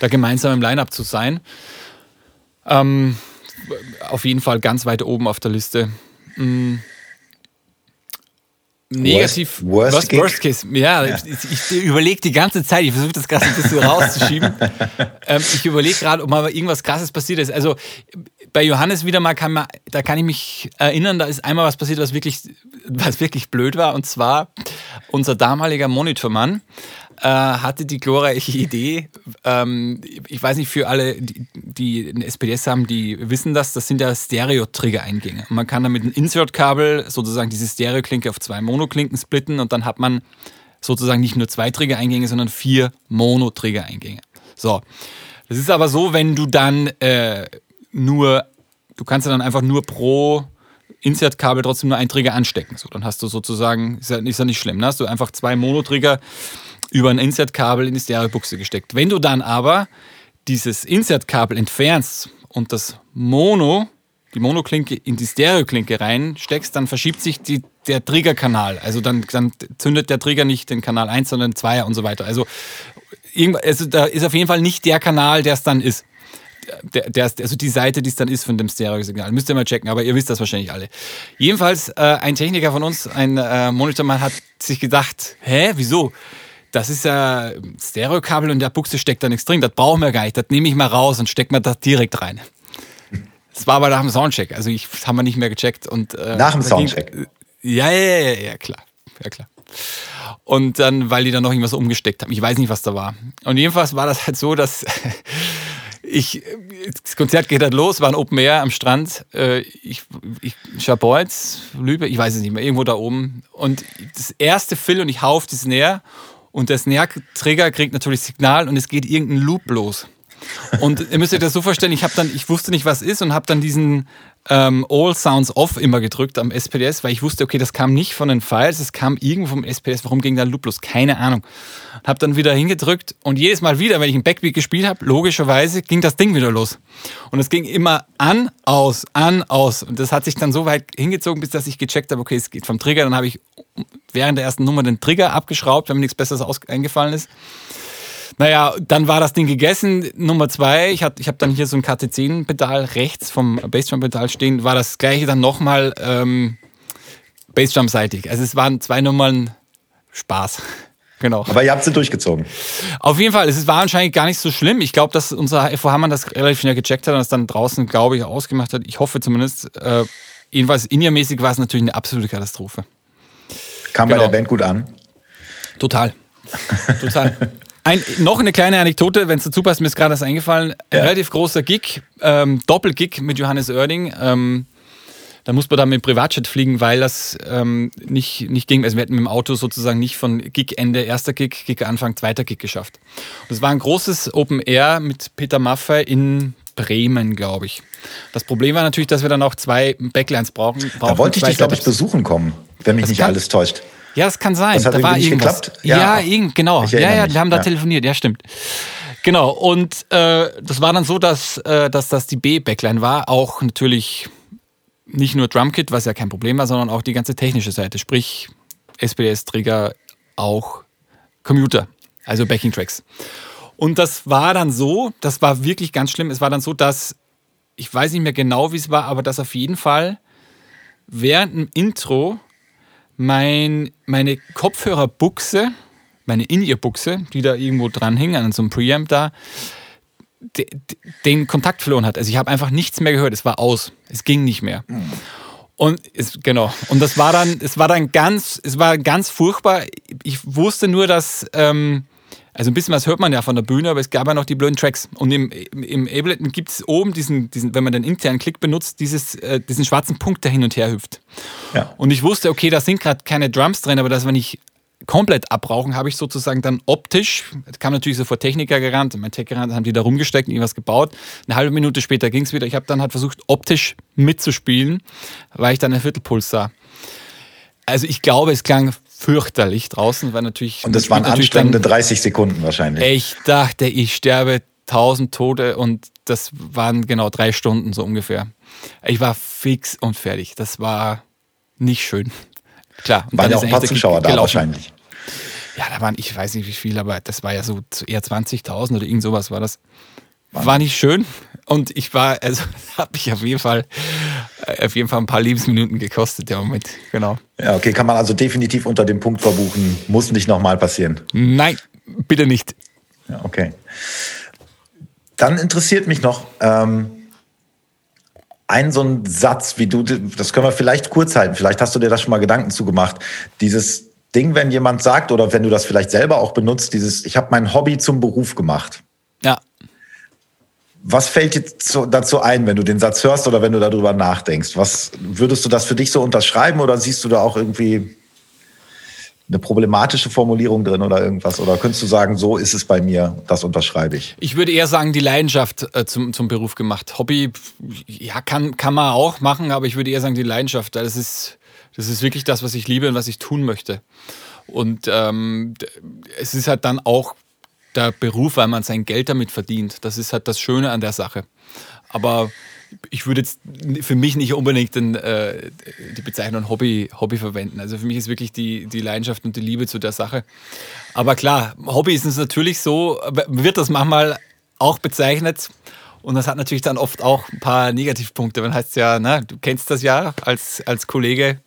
da gemeinsam im Line-Up zu sein. Ähm, auf jeden Fall ganz weit oben auf der Liste. Mhm. Negativ. Worst, worst, worst Case. Ja, ja. ich, ich überlege die ganze Zeit, ich versuche das gerade ein bisschen rauszuschieben. ähm, ich überlege gerade, ob mal irgendwas Krasses passiert ist. Also bei Johannes wieder mal kann man, da kann ich mich erinnern, da ist einmal was passiert, was wirklich, was wirklich blöd war. Und zwar unser damaliger Monitormann äh, hatte die glorreiche Idee, ähm, ich weiß nicht, für alle, die, die SPS haben, die wissen das, das sind ja Stereo-Trigger-Eingänge. man kann damit ein Insert-Kabel, sozusagen diese Stereo-Klinke auf zwei Mono-Klinken splitten und dann hat man sozusagen nicht nur zwei Trigger-Eingänge, sondern vier Mono-Trigger-Eingänge. So. Das ist aber so, wenn du dann äh, nur, du kannst dann einfach nur pro Insert-Kabel trotzdem nur einen Trigger anstecken. So, dann hast du sozusagen, ist ja, ist ja nicht schlimm, ne? hast du einfach zwei Mono-Trigger über ein Insert-Kabel in die Stereobuchse gesteckt. Wenn du dann aber dieses Insert-Kabel entfernst und das Mono, die Monoklinke in die Stereoklinke reinsteckst, dann verschiebt sich die, der Triggerkanal. Also dann, dann zündet der Trigger nicht den Kanal 1, sondern 2 und so weiter. Also, also da ist auf jeden Fall nicht der Kanal, der es dann ist. Der, der, also die Seite, die es dann ist von dem Stereo-Signal. Müsst ihr mal checken, aber ihr wisst das wahrscheinlich alle. Jedenfalls, äh, ein Techniker von uns, ein äh, Monitormann, hat sich gedacht, hä, wieso? Das ist ja Stereokabel und der Buchse steckt da nichts drin. Das brauchen wir gar nicht. Das nehme ich mal raus und stecke mir das direkt rein. Das war aber nach dem Soundcheck. Also ich, das haben wir nicht mehr gecheckt. Und, äh, nach dem Soundcheck? Ging, ja, ja, ja, ja, klar. Ja, klar. Und dann, weil die da noch irgendwas umgesteckt haben. Ich weiß nicht, was da war. Und jedenfalls war das halt so, dass ich das Konzert geht halt los, war ein Open Air am Strand. Äh, ich, ich Scharbeutz, Lübe, ich weiß es nicht mehr, irgendwo da oben. Und das erste Fill und ich hau auf die Snare und der Snare-Trigger kriegt natürlich Signal und es geht irgendein Loop los. Und ihr müsst euch das so vorstellen, ich habe dann, ich wusste nicht, was ist und habe dann diesen ähm, All Sounds Off immer gedrückt am SPDS, weil ich wusste, okay, das kam nicht von den Files, es kam irgendwo vom SPDS. Warum ging da Loop los? Keine Ahnung. Habe dann wieder hingedrückt und jedes Mal wieder, wenn ich einen Backbeat gespielt habe, logischerweise ging das Ding wieder los. Und es ging immer an, aus, an, aus. Und das hat sich dann so weit hingezogen, bis dass ich gecheckt habe, okay, es geht vom Trigger. Dann habe ich während der ersten Nummer den Trigger abgeschraubt, wenn mir nichts Besseres eingefallen ist. Naja, dann war das Ding gegessen. Nummer zwei, ich habe ich hab dann hier so ein KT10-Pedal rechts vom Bassdrum-Pedal stehen, war das gleiche dann nochmal ähm, Bassdrum-seitig. Also es waren zwei Nummern Spaß. Genau. Aber ihr habt sie durchgezogen. Auf jeden Fall, es war anscheinend gar nicht so schlimm. Ich glaube, dass unser FO Hammann das relativ schnell gecheckt hat und es dann draußen, glaube ich, ausgemacht hat. Ich hoffe zumindest. Äh, jedenfalls in-ear-mäßig war es natürlich eine absolute Katastrophe. Kam genau. bei der Band gut an? Total. Total. Ein, noch eine kleine Anekdote, wenn es dazu passt, mir ist gerade das eingefallen. Ein relativ großer Gig, ähm, Doppelgig mit Johannes Oerding. Ähm, da musste man dann mit Privatjet fliegen, weil das ähm, nicht, nicht ging. Also wir hätten mit dem Auto sozusagen nicht von Gig-Ende, erster Gig, Gig-Anfang, zweiter Gig geschafft. Und es war ein großes Open Air mit Peter Maffei in Bremen, glaube ich. Das Problem war natürlich, dass wir dann auch zwei Backlines brauchen. brauchen da wollte ich dich, glaube ich, besuchen kommen, wenn mich das nicht alles täuscht. Ja, das kann sein. Das hat da war nicht irgendwas. geklappt? Ja, ja genau. Ja, ja, wir haben da ja. telefoniert, ja, stimmt. Genau, und äh, das war dann so, dass, äh, dass das die B-Backline war, auch natürlich nicht nur Drumkit, was ja kein Problem war, sondern auch die ganze technische Seite, sprich SPS-Trigger, auch Commuter, also Backing-Tracks. Und das war dann so, das war wirklich ganz schlimm, es war dann so, dass, ich weiß nicht mehr genau, wie es war, aber dass auf jeden Fall während dem Intro mein, meine Kopfhörerbuchse, meine In-Ear-Buchse, die da irgendwo dran hing, an so einem Preamp da, de, de, den Kontakt verloren hat. Also ich habe einfach nichts mehr gehört. Es war aus. Es ging nicht mehr. Und es, genau. Und das war dann, es war dann ganz, es war ganz furchtbar. Ich wusste nur, dass ähm, also ein bisschen was hört man ja von der Bühne, aber es gab ja noch die blöden Tracks. Und im, im Ableton gibt es oben diesen, diesen, wenn man den internen Klick benutzt, dieses, äh, diesen schwarzen Punkt, der hin und her hüpft. Ja. Und ich wusste, okay, da sind gerade keine Drums drin, aber das, wenn ich komplett abrauchen, habe ich sozusagen dann optisch, kam natürlich sofort Techniker gerannt, mein Tech gerannt, haben die da rumgesteckt und irgendwas gebaut. Eine halbe Minute später ging es wieder. Ich habe dann halt versucht, optisch mitzuspielen, weil ich dann einen Viertelpuls sah. Also ich glaube, es klang fürchterlich draußen, weil natürlich. Und das waren anstrengende 30 Sekunden wahrscheinlich. Ich dachte, ich sterbe tausend Tote und das waren genau drei Stunden so ungefähr. Ich war fix und fertig. Das war nicht schön. Klar. Waren ja auch ein paar Zuschauer da wahrscheinlich. Ja, da waren, ich weiß nicht wie viel, aber das war ja so eher 20.000 oder irgend sowas war das. War nicht schön und ich war, also hat mich auf jeden Fall, auf jeden Fall ein paar Lebensminuten gekostet, der Moment, genau. Ja, okay, kann man also definitiv unter dem Punkt verbuchen, muss nicht nochmal passieren. Nein, bitte nicht. Ja, okay. Dann interessiert mich noch ähm, ein so ein Satz, wie du, das können wir vielleicht kurz halten, vielleicht hast du dir das schon mal Gedanken zugemacht. Dieses Ding, wenn jemand sagt oder wenn du das vielleicht selber auch benutzt, dieses, ich habe mein Hobby zum Beruf gemacht. Was fällt dir dazu ein, wenn du den Satz hörst oder wenn du darüber nachdenkst? Was würdest du das für dich so unterschreiben oder siehst du da auch irgendwie eine problematische Formulierung drin oder irgendwas? Oder könntest du sagen, so ist es bei mir, das unterschreibe ich? Ich würde eher sagen, die Leidenschaft äh, zum, zum Beruf gemacht. Hobby, ja, kann, kann man auch machen, aber ich würde eher sagen, die Leidenschaft. Das ist, das ist wirklich das, was ich liebe und was ich tun möchte. Und ähm, es ist halt dann auch der Beruf, weil man sein Geld damit verdient. Das ist halt das Schöne an der Sache. Aber ich würde jetzt für mich nicht unbedingt den, äh, die Bezeichnung Hobby, Hobby verwenden. Also für mich ist wirklich die, die Leidenschaft und die Liebe zu der Sache. Aber klar, Hobby ist es natürlich so, wird das manchmal auch bezeichnet. Und das hat natürlich dann oft auch ein paar Negativpunkte. Man heißt ja, ne, du kennst das ja als, als Kollege.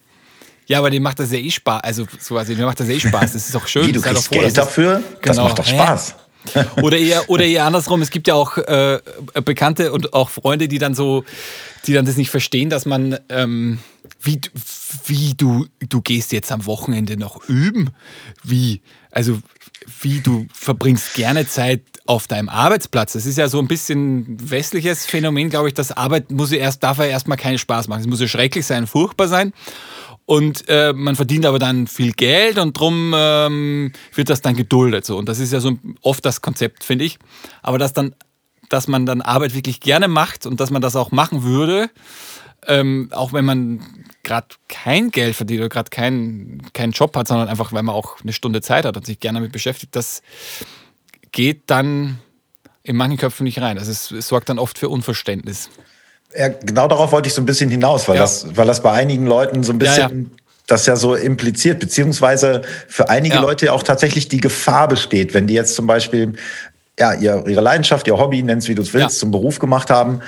Ja, aber dem macht das ja eh Spaß. Also, so, also dem macht das eh Spaß. Das ist doch schön. Wie, du kriegst doch froh, Geld dass es- dafür? Das Genau. macht doch Hä? Spaß. Oder eher, oder eher andersrum, es gibt ja auch äh, Bekannte und auch Freunde, die dann so, die dann das nicht verstehen, dass man, ähm, wie, wie du, du gehst jetzt am Wochenende noch üben? Wie? Also, wie du verbringst gerne Zeit auf deinem Arbeitsplatz. Das ist ja so ein bisschen westliches Phänomen, glaube ich, dass Arbeit muss ja erst, darf ja erstmal keinen Spaß machen. Es muss ja schrecklich sein, furchtbar sein. Und äh, man verdient aber dann viel Geld und drum ähm, wird das dann geduldet. So. Und das ist ja so oft das Konzept, finde ich. Aber dass dann, dass man dann Arbeit wirklich gerne macht und dass man das auch machen würde, ähm, auch wenn man gerade kein Geld verdient oder gerade keinen keinen Job hat, sondern einfach, weil man auch eine Stunde Zeit hat und sich gerne damit beschäftigt, das geht dann in manchen Köpfen nicht rein. Also es, es sorgt dann oft für Unverständnis. Ja, genau darauf wollte ich so ein bisschen hinaus, weil, ja. das, weil das bei einigen Leuten so ein bisschen ja, das ja so impliziert, beziehungsweise für einige Leute auch tatsächlich die Gefahr besteht, wenn die jetzt zum Beispiel ja, ihre Leidenschaft, ihr Hobby, nenn's wie du es willst, zum Beruf gemacht haben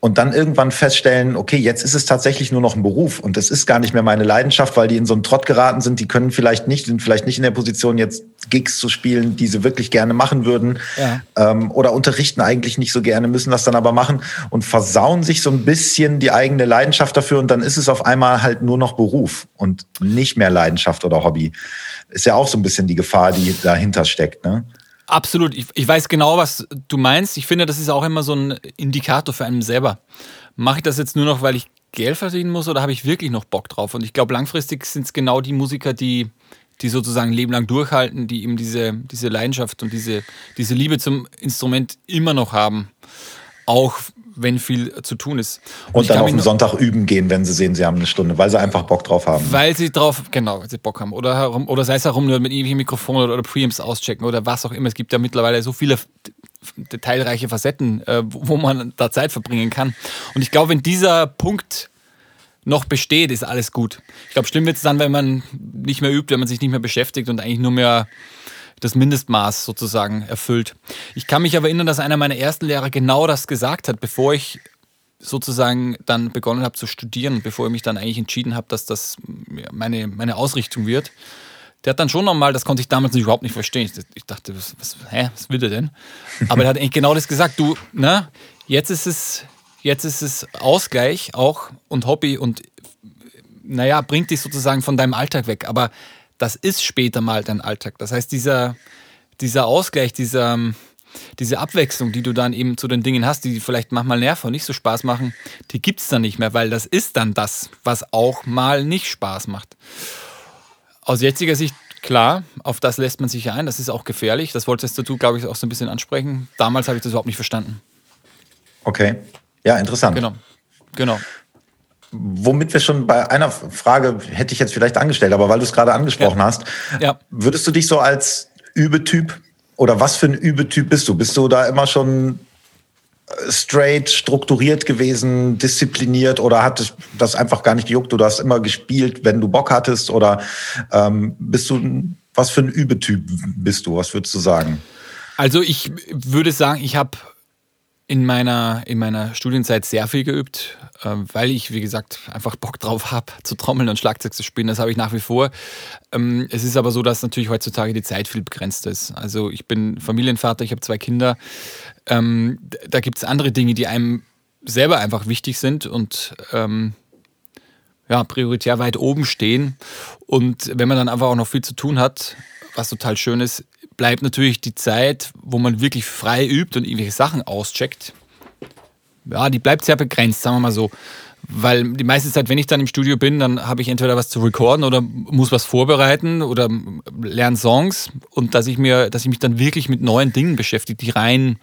und dann irgendwann feststellen, okay, jetzt ist es tatsächlich nur noch ein Beruf und das ist gar nicht mehr meine Leidenschaft, weil die in so einen Trott geraten sind, die können vielleicht nicht, sind vielleicht nicht in der Position, jetzt Gigs zu spielen, die sie wirklich gerne machen würden ja. ähm, oder unterrichten eigentlich nicht so gerne, müssen das dann aber machen und versauen sich so ein bisschen die eigene Leidenschaft dafür und dann ist es auf einmal halt nur noch Beruf und nicht mehr Leidenschaft oder Hobby. Ist ja auch so ein bisschen die Gefahr, die dahinter steckt. Ne? Absolut. Ich, ich, weiß genau, was du meinst. Ich finde, das ist auch immer so ein Indikator für einen selber. Mache ich das jetzt nur noch, weil ich Geld verdienen muss oder habe ich wirklich noch Bock drauf? Und ich glaube, langfristig sind es genau die Musiker, die, die sozusagen Leben lang durchhalten, die eben diese, diese Leidenschaft und diese, diese Liebe zum Instrument immer noch haben. Auch wenn viel zu tun ist. Und, und dann auf den Sonntag üben gehen, wenn sie sehen, sie haben eine Stunde, weil sie einfach Bock drauf haben. Weil sie drauf, genau, weil sie Bock haben. Oder, herum, oder sei es herum mit irgendwelchen Mikrofonen oder, oder Preamps auschecken oder was auch immer. Es gibt ja mittlerweile so viele detailreiche Facetten, äh, wo man da Zeit verbringen kann. Und ich glaube, wenn dieser Punkt noch besteht, ist alles gut. Ich glaube, schlimm wird es dann, wenn man nicht mehr übt, wenn man sich nicht mehr beschäftigt und eigentlich nur mehr das Mindestmaß sozusagen erfüllt. Ich kann mich aber erinnern, dass einer meiner ersten Lehrer genau das gesagt hat, bevor ich sozusagen dann begonnen habe zu studieren, bevor ich mich dann eigentlich entschieden habe, dass das meine, meine Ausrichtung wird. Der hat dann schon nochmal, das konnte ich damals nicht, überhaupt nicht verstehen. Ich dachte, was, was, hä, was will der denn? Aber er hat eigentlich genau das gesagt. Du, ne, jetzt ist es, jetzt ist es Ausgleich auch und Hobby und naja, bringt dich sozusagen von deinem Alltag weg. Aber das ist später mal dein Alltag. Das heißt, dieser, dieser Ausgleich, dieser, diese Abwechslung, die du dann eben zu den Dingen hast, die vielleicht manchmal nerven und nicht so Spaß machen, die gibt es dann nicht mehr, weil das ist dann das, was auch mal nicht Spaß macht. Aus jetziger Sicht, klar, auf das lässt man sich ein, das ist auch gefährlich. Das wolltest du, glaube ich, auch so ein bisschen ansprechen. Damals habe ich das überhaupt nicht verstanden. Okay, ja, interessant. Genau, genau womit wir schon bei einer Frage hätte ich jetzt vielleicht angestellt, aber weil du es gerade angesprochen ja. hast, ja. würdest du dich so als Übetyp oder was für ein Übetyp bist du? Bist du da immer schon äh, straight, strukturiert gewesen, diszipliniert oder hat das einfach gar nicht gejuckt? Du hast immer gespielt, wenn du Bock hattest oder ähm, bist du, was für ein Übetyp bist du? Was würdest du sagen? Also ich würde sagen, ich habe in meiner, in meiner Studienzeit sehr viel geübt, ähm, weil ich, wie gesagt, einfach Bock drauf habe, zu trommeln und Schlagzeug zu spielen. Das habe ich nach wie vor. Ähm, es ist aber so, dass natürlich heutzutage die Zeit viel begrenzt ist. Also ich bin Familienvater, ich habe zwei Kinder. Ähm, da gibt es andere Dinge, die einem selber einfach wichtig sind und ja, prioritär weit oben stehen. Und wenn man dann einfach auch noch viel zu tun hat, was total schön ist, bleibt natürlich die Zeit, wo man wirklich frei übt und irgendwelche Sachen auscheckt. Ja, die bleibt sehr begrenzt, sagen wir mal so. Weil die meiste Zeit, wenn ich dann im Studio bin, dann habe ich entweder was zu recorden oder muss was vorbereiten oder lerne Songs und dass ich mir, dass ich mich dann wirklich mit neuen Dingen beschäftige, die rein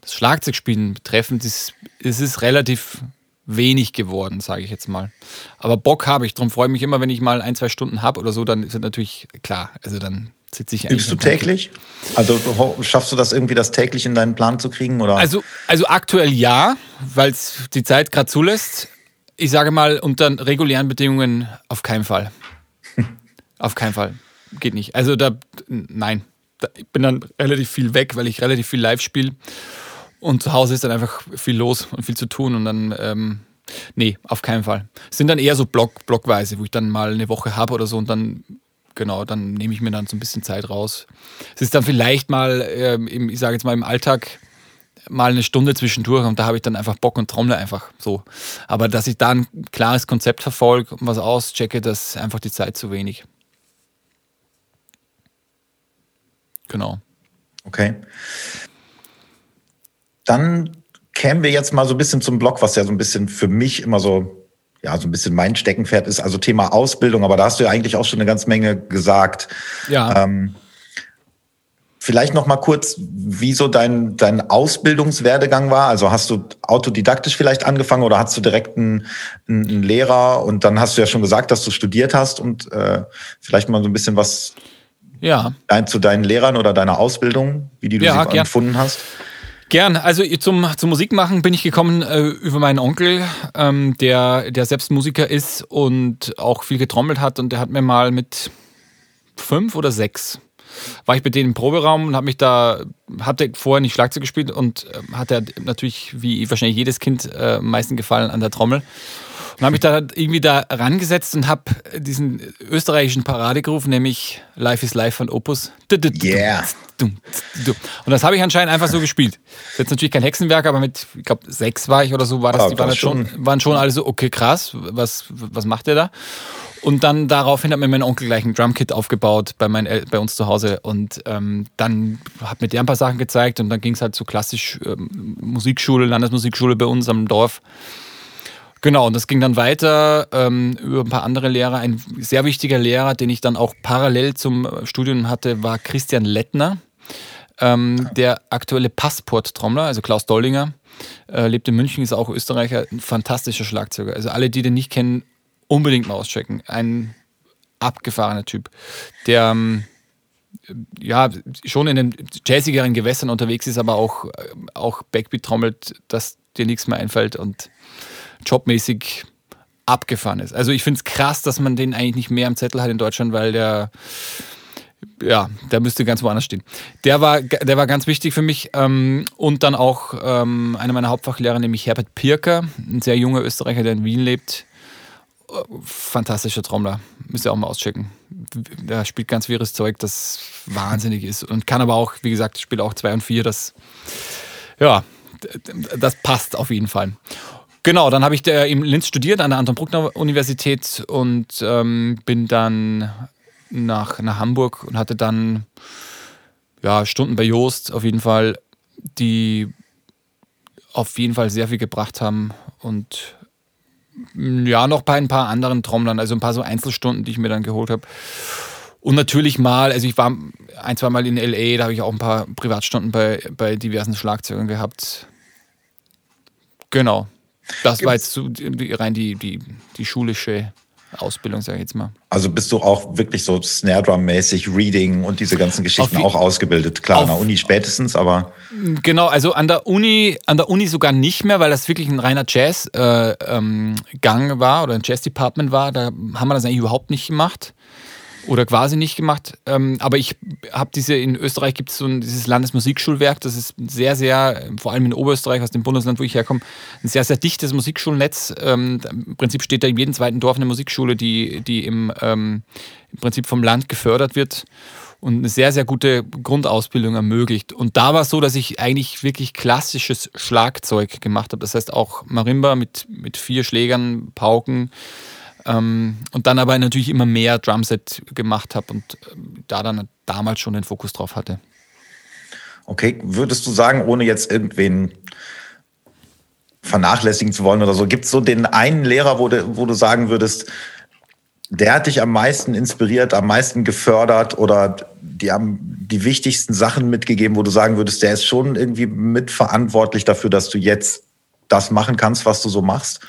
das Schlagzeugspielen betreffen, das, das ist relativ wenig geworden, sage ich jetzt mal. Aber Bock habe ich, darum freue ich mich immer, wenn ich mal ein, zwei Stunden habe oder so, dann ist natürlich klar, also dann sitze ich Übst du täglich? Also schaffst du das irgendwie, das täglich in deinen Plan zu kriegen? Oder? Also, also aktuell ja, weil es die Zeit gerade zulässt. Ich sage mal, unter regulären Bedingungen auf keinen Fall. auf keinen Fall. Geht nicht. Also da, nein. Da, ich bin dann relativ viel weg, weil ich relativ viel live spiele. Und zu Hause ist dann einfach viel los und viel zu tun. Und dann, ähm, nee, auf keinen Fall. Es sind dann eher so Block, blockweise, wo ich dann mal eine Woche habe oder so und dann genau, dann nehme ich mir dann so ein bisschen Zeit raus. Es ist dann vielleicht mal, äh, im, ich sage jetzt mal im Alltag, mal eine Stunde zwischendurch und da habe ich dann einfach Bock und trommle einfach so. Aber dass ich da ein klares Konzept verfolge und was auschecke, das ist einfach die Zeit zu wenig. Genau. Okay. Dann kämen wir jetzt mal so ein bisschen zum Blog, was ja so ein bisschen für mich immer so ja, so ein bisschen mein Steckenpferd ist, also Thema Ausbildung, aber da hast du ja eigentlich auch schon eine ganze Menge gesagt. Ja. Ähm, vielleicht noch mal kurz, wie so dein, dein Ausbildungswerdegang war. Also hast du autodidaktisch vielleicht angefangen oder hast du direkt einen, einen Lehrer und dann hast du ja schon gesagt, dass du studiert hast und äh, vielleicht mal so ein bisschen was ja. dein, zu deinen Lehrern oder deiner Ausbildung, wie die du ja, sie empfunden hast. Gern. Also zum, zum Musikmachen bin ich gekommen äh, über meinen Onkel, ähm, der, der selbst Musiker ist und auch viel getrommelt hat. Und der hat mir mal mit fünf oder sechs war ich bei denen im Proberaum und habe mich da, hatte vorher nicht Schlagzeug gespielt und äh, hatte natürlich, wie wahrscheinlich jedes Kind, äh, am meisten gefallen an der Trommel. Und habe mich da irgendwie da rangesetzt und habe diesen österreichischen Paradegruf, nämlich Life is Life von Opus. Yeah. Und das habe ich anscheinend einfach so gespielt. Jetzt natürlich kein Hexenwerk, aber mit, ich glaube, sechs war ich oder so, war das, die waren, das schon, waren schon alle so, okay, krass, was, was macht der da? Und dann daraufhin hat mir mein Onkel gleich ein Drumkit aufgebaut bei, mein, bei uns zu Hause. Und ähm, dann hat mir der ein paar Sachen gezeigt und dann ging es halt so klassisch ähm, Musikschule, Landesmusikschule bei uns am Dorf. Genau, und das ging dann weiter ähm, über ein paar andere Lehrer. Ein sehr wichtiger Lehrer, den ich dann auch parallel zum Studium hatte, war Christian Lettner, ähm, der aktuelle Passporttrommler, also Klaus Dollinger. Äh, lebt in München, ist auch Österreicher, ein fantastischer Schlagzeuger. Also alle, die den nicht kennen, unbedingt mal auschecken. Ein abgefahrener Typ, der ähm, ja schon in den jazzigeren Gewässern unterwegs ist, aber auch, äh, auch Backbeat trommelt, dass dir nichts mehr einfällt und jobmäßig abgefahren ist. Also ich finde es krass, dass man den eigentlich nicht mehr am Zettel hat in Deutschland, weil der ja, der müsste ganz woanders stehen. Der war, der war ganz wichtig für mich. Ähm, und dann auch ähm, einer meiner Hauptfachlehrer, nämlich Herbert Pirker, ein sehr junger Österreicher, der in Wien lebt. Fantastischer Trommler. Müsst ihr auch mal auschecken. Der spielt ganz wirres Zeug, das wahnsinnig ist. Und kann aber auch, wie gesagt, spielt auch zwei und vier. Das, ja, das passt auf jeden Fall. Genau, dann habe ich der in Linz studiert an der Anton Bruckner Universität und ähm, bin dann nach, nach Hamburg und hatte dann ja, Stunden bei Joost auf jeden Fall, die auf jeden Fall sehr viel gebracht haben und mm, ja, noch bei ein paar anderen Trommlern, also ein paar so Einzelstunden, die ich mir dann geholt habe. Und natürlich mal, also ich war ein, zwei Mal in L.A., da habe ich auch ein paar Privatstunden bei, bei diversen Schlagzeugern gehabt. Genau. Das war jetzt so die, rein die, die, die schulische Ausbildung, sage ich jetzt mal. Also bist du auch wirklich so Snare Drum-mäßig, Reading und diese ganzen Geschichten Auf je- auch ausgebildet? Klar, an der auf- Uni spätestens, aber Genau, also an der Uni, an der Uni sogar nicht mehr, weil das wirklich ein reiner Jazz-Gang äh, ähm, Gang war oder ein Jazz-Department war. Da haben wir das eigentlich überhaupt nicht gemacht oder quasi nicht gemacht. Ähm, aber ich habe diese, in Österreich gibt es so ein, dieses Landesmusikschulwerk, das ist sehr, sehr, vor allem in Oberösterreich, aus dem Bundesland, wo ich herkomme, ein sehr, sehr dichtes Musikschulnetz. Ähm, Im Prinzip steht da in jedem zweiten Dorf eine Musikschule, die, die im, ähm, im Prinzip vom Land gefördert wird und eine sehr, sehr gute Grundausbildung ermöglicht. Und da war es so, dass ich eigentlich wirklich klassisches Schlagzeug gemacht habe. Das heißt auch Marimba mit, mit vier Schlägern, Pauken. Ähm, und dann aber natürlich immer mehr Drumset gemacht habe und ähm, da dann damals schon den Fokus drauf hatte. okay, würdest du sagen, ohne jetzt irgendwen vernachlässigen zu wollen oder so, gibt es so den einen Lehrer, wo du, wo du sagen würdest, der hat dich am meisten inspiriert, am meisten gefördert oder die haben die wichtigsten Sachen mitgegeben, wo du sagen würdest, der ist schon irgendwie mitverantwortlich dafür, dass du jetzt das machen kannst, was du so machst?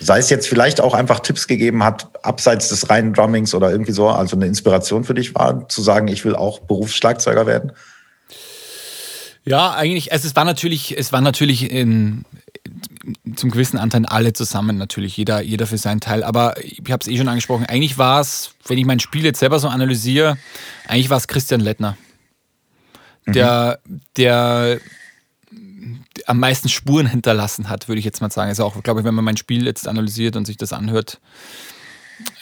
Sei es jetzt vielleicht auch einfach Tipps gegeben hat, abseits des reinen Drummings oder irgendwie so, also eine Inspiration für dich war, zu sagen, ich will auch Berufsschlagzeuger werden? Ja, eigentlich, also es war natürlich, es war natürlich in, zum gewissen Anteil alle zusammen natürlich, jeder, jeder für seinen Teil. Aber ich habe es eh schon angesprochen, eigentlich war es, wenn ich mein Spiel jetzt selber so analysiere, eigentlich war es Christian Lettner. Der, der am meisten Spuren hinterlassen hat, würde ich jetzt mal sagen. Also auch, glaube ich, wenn man mein Spiel jetzt analysiert und sich das anhört,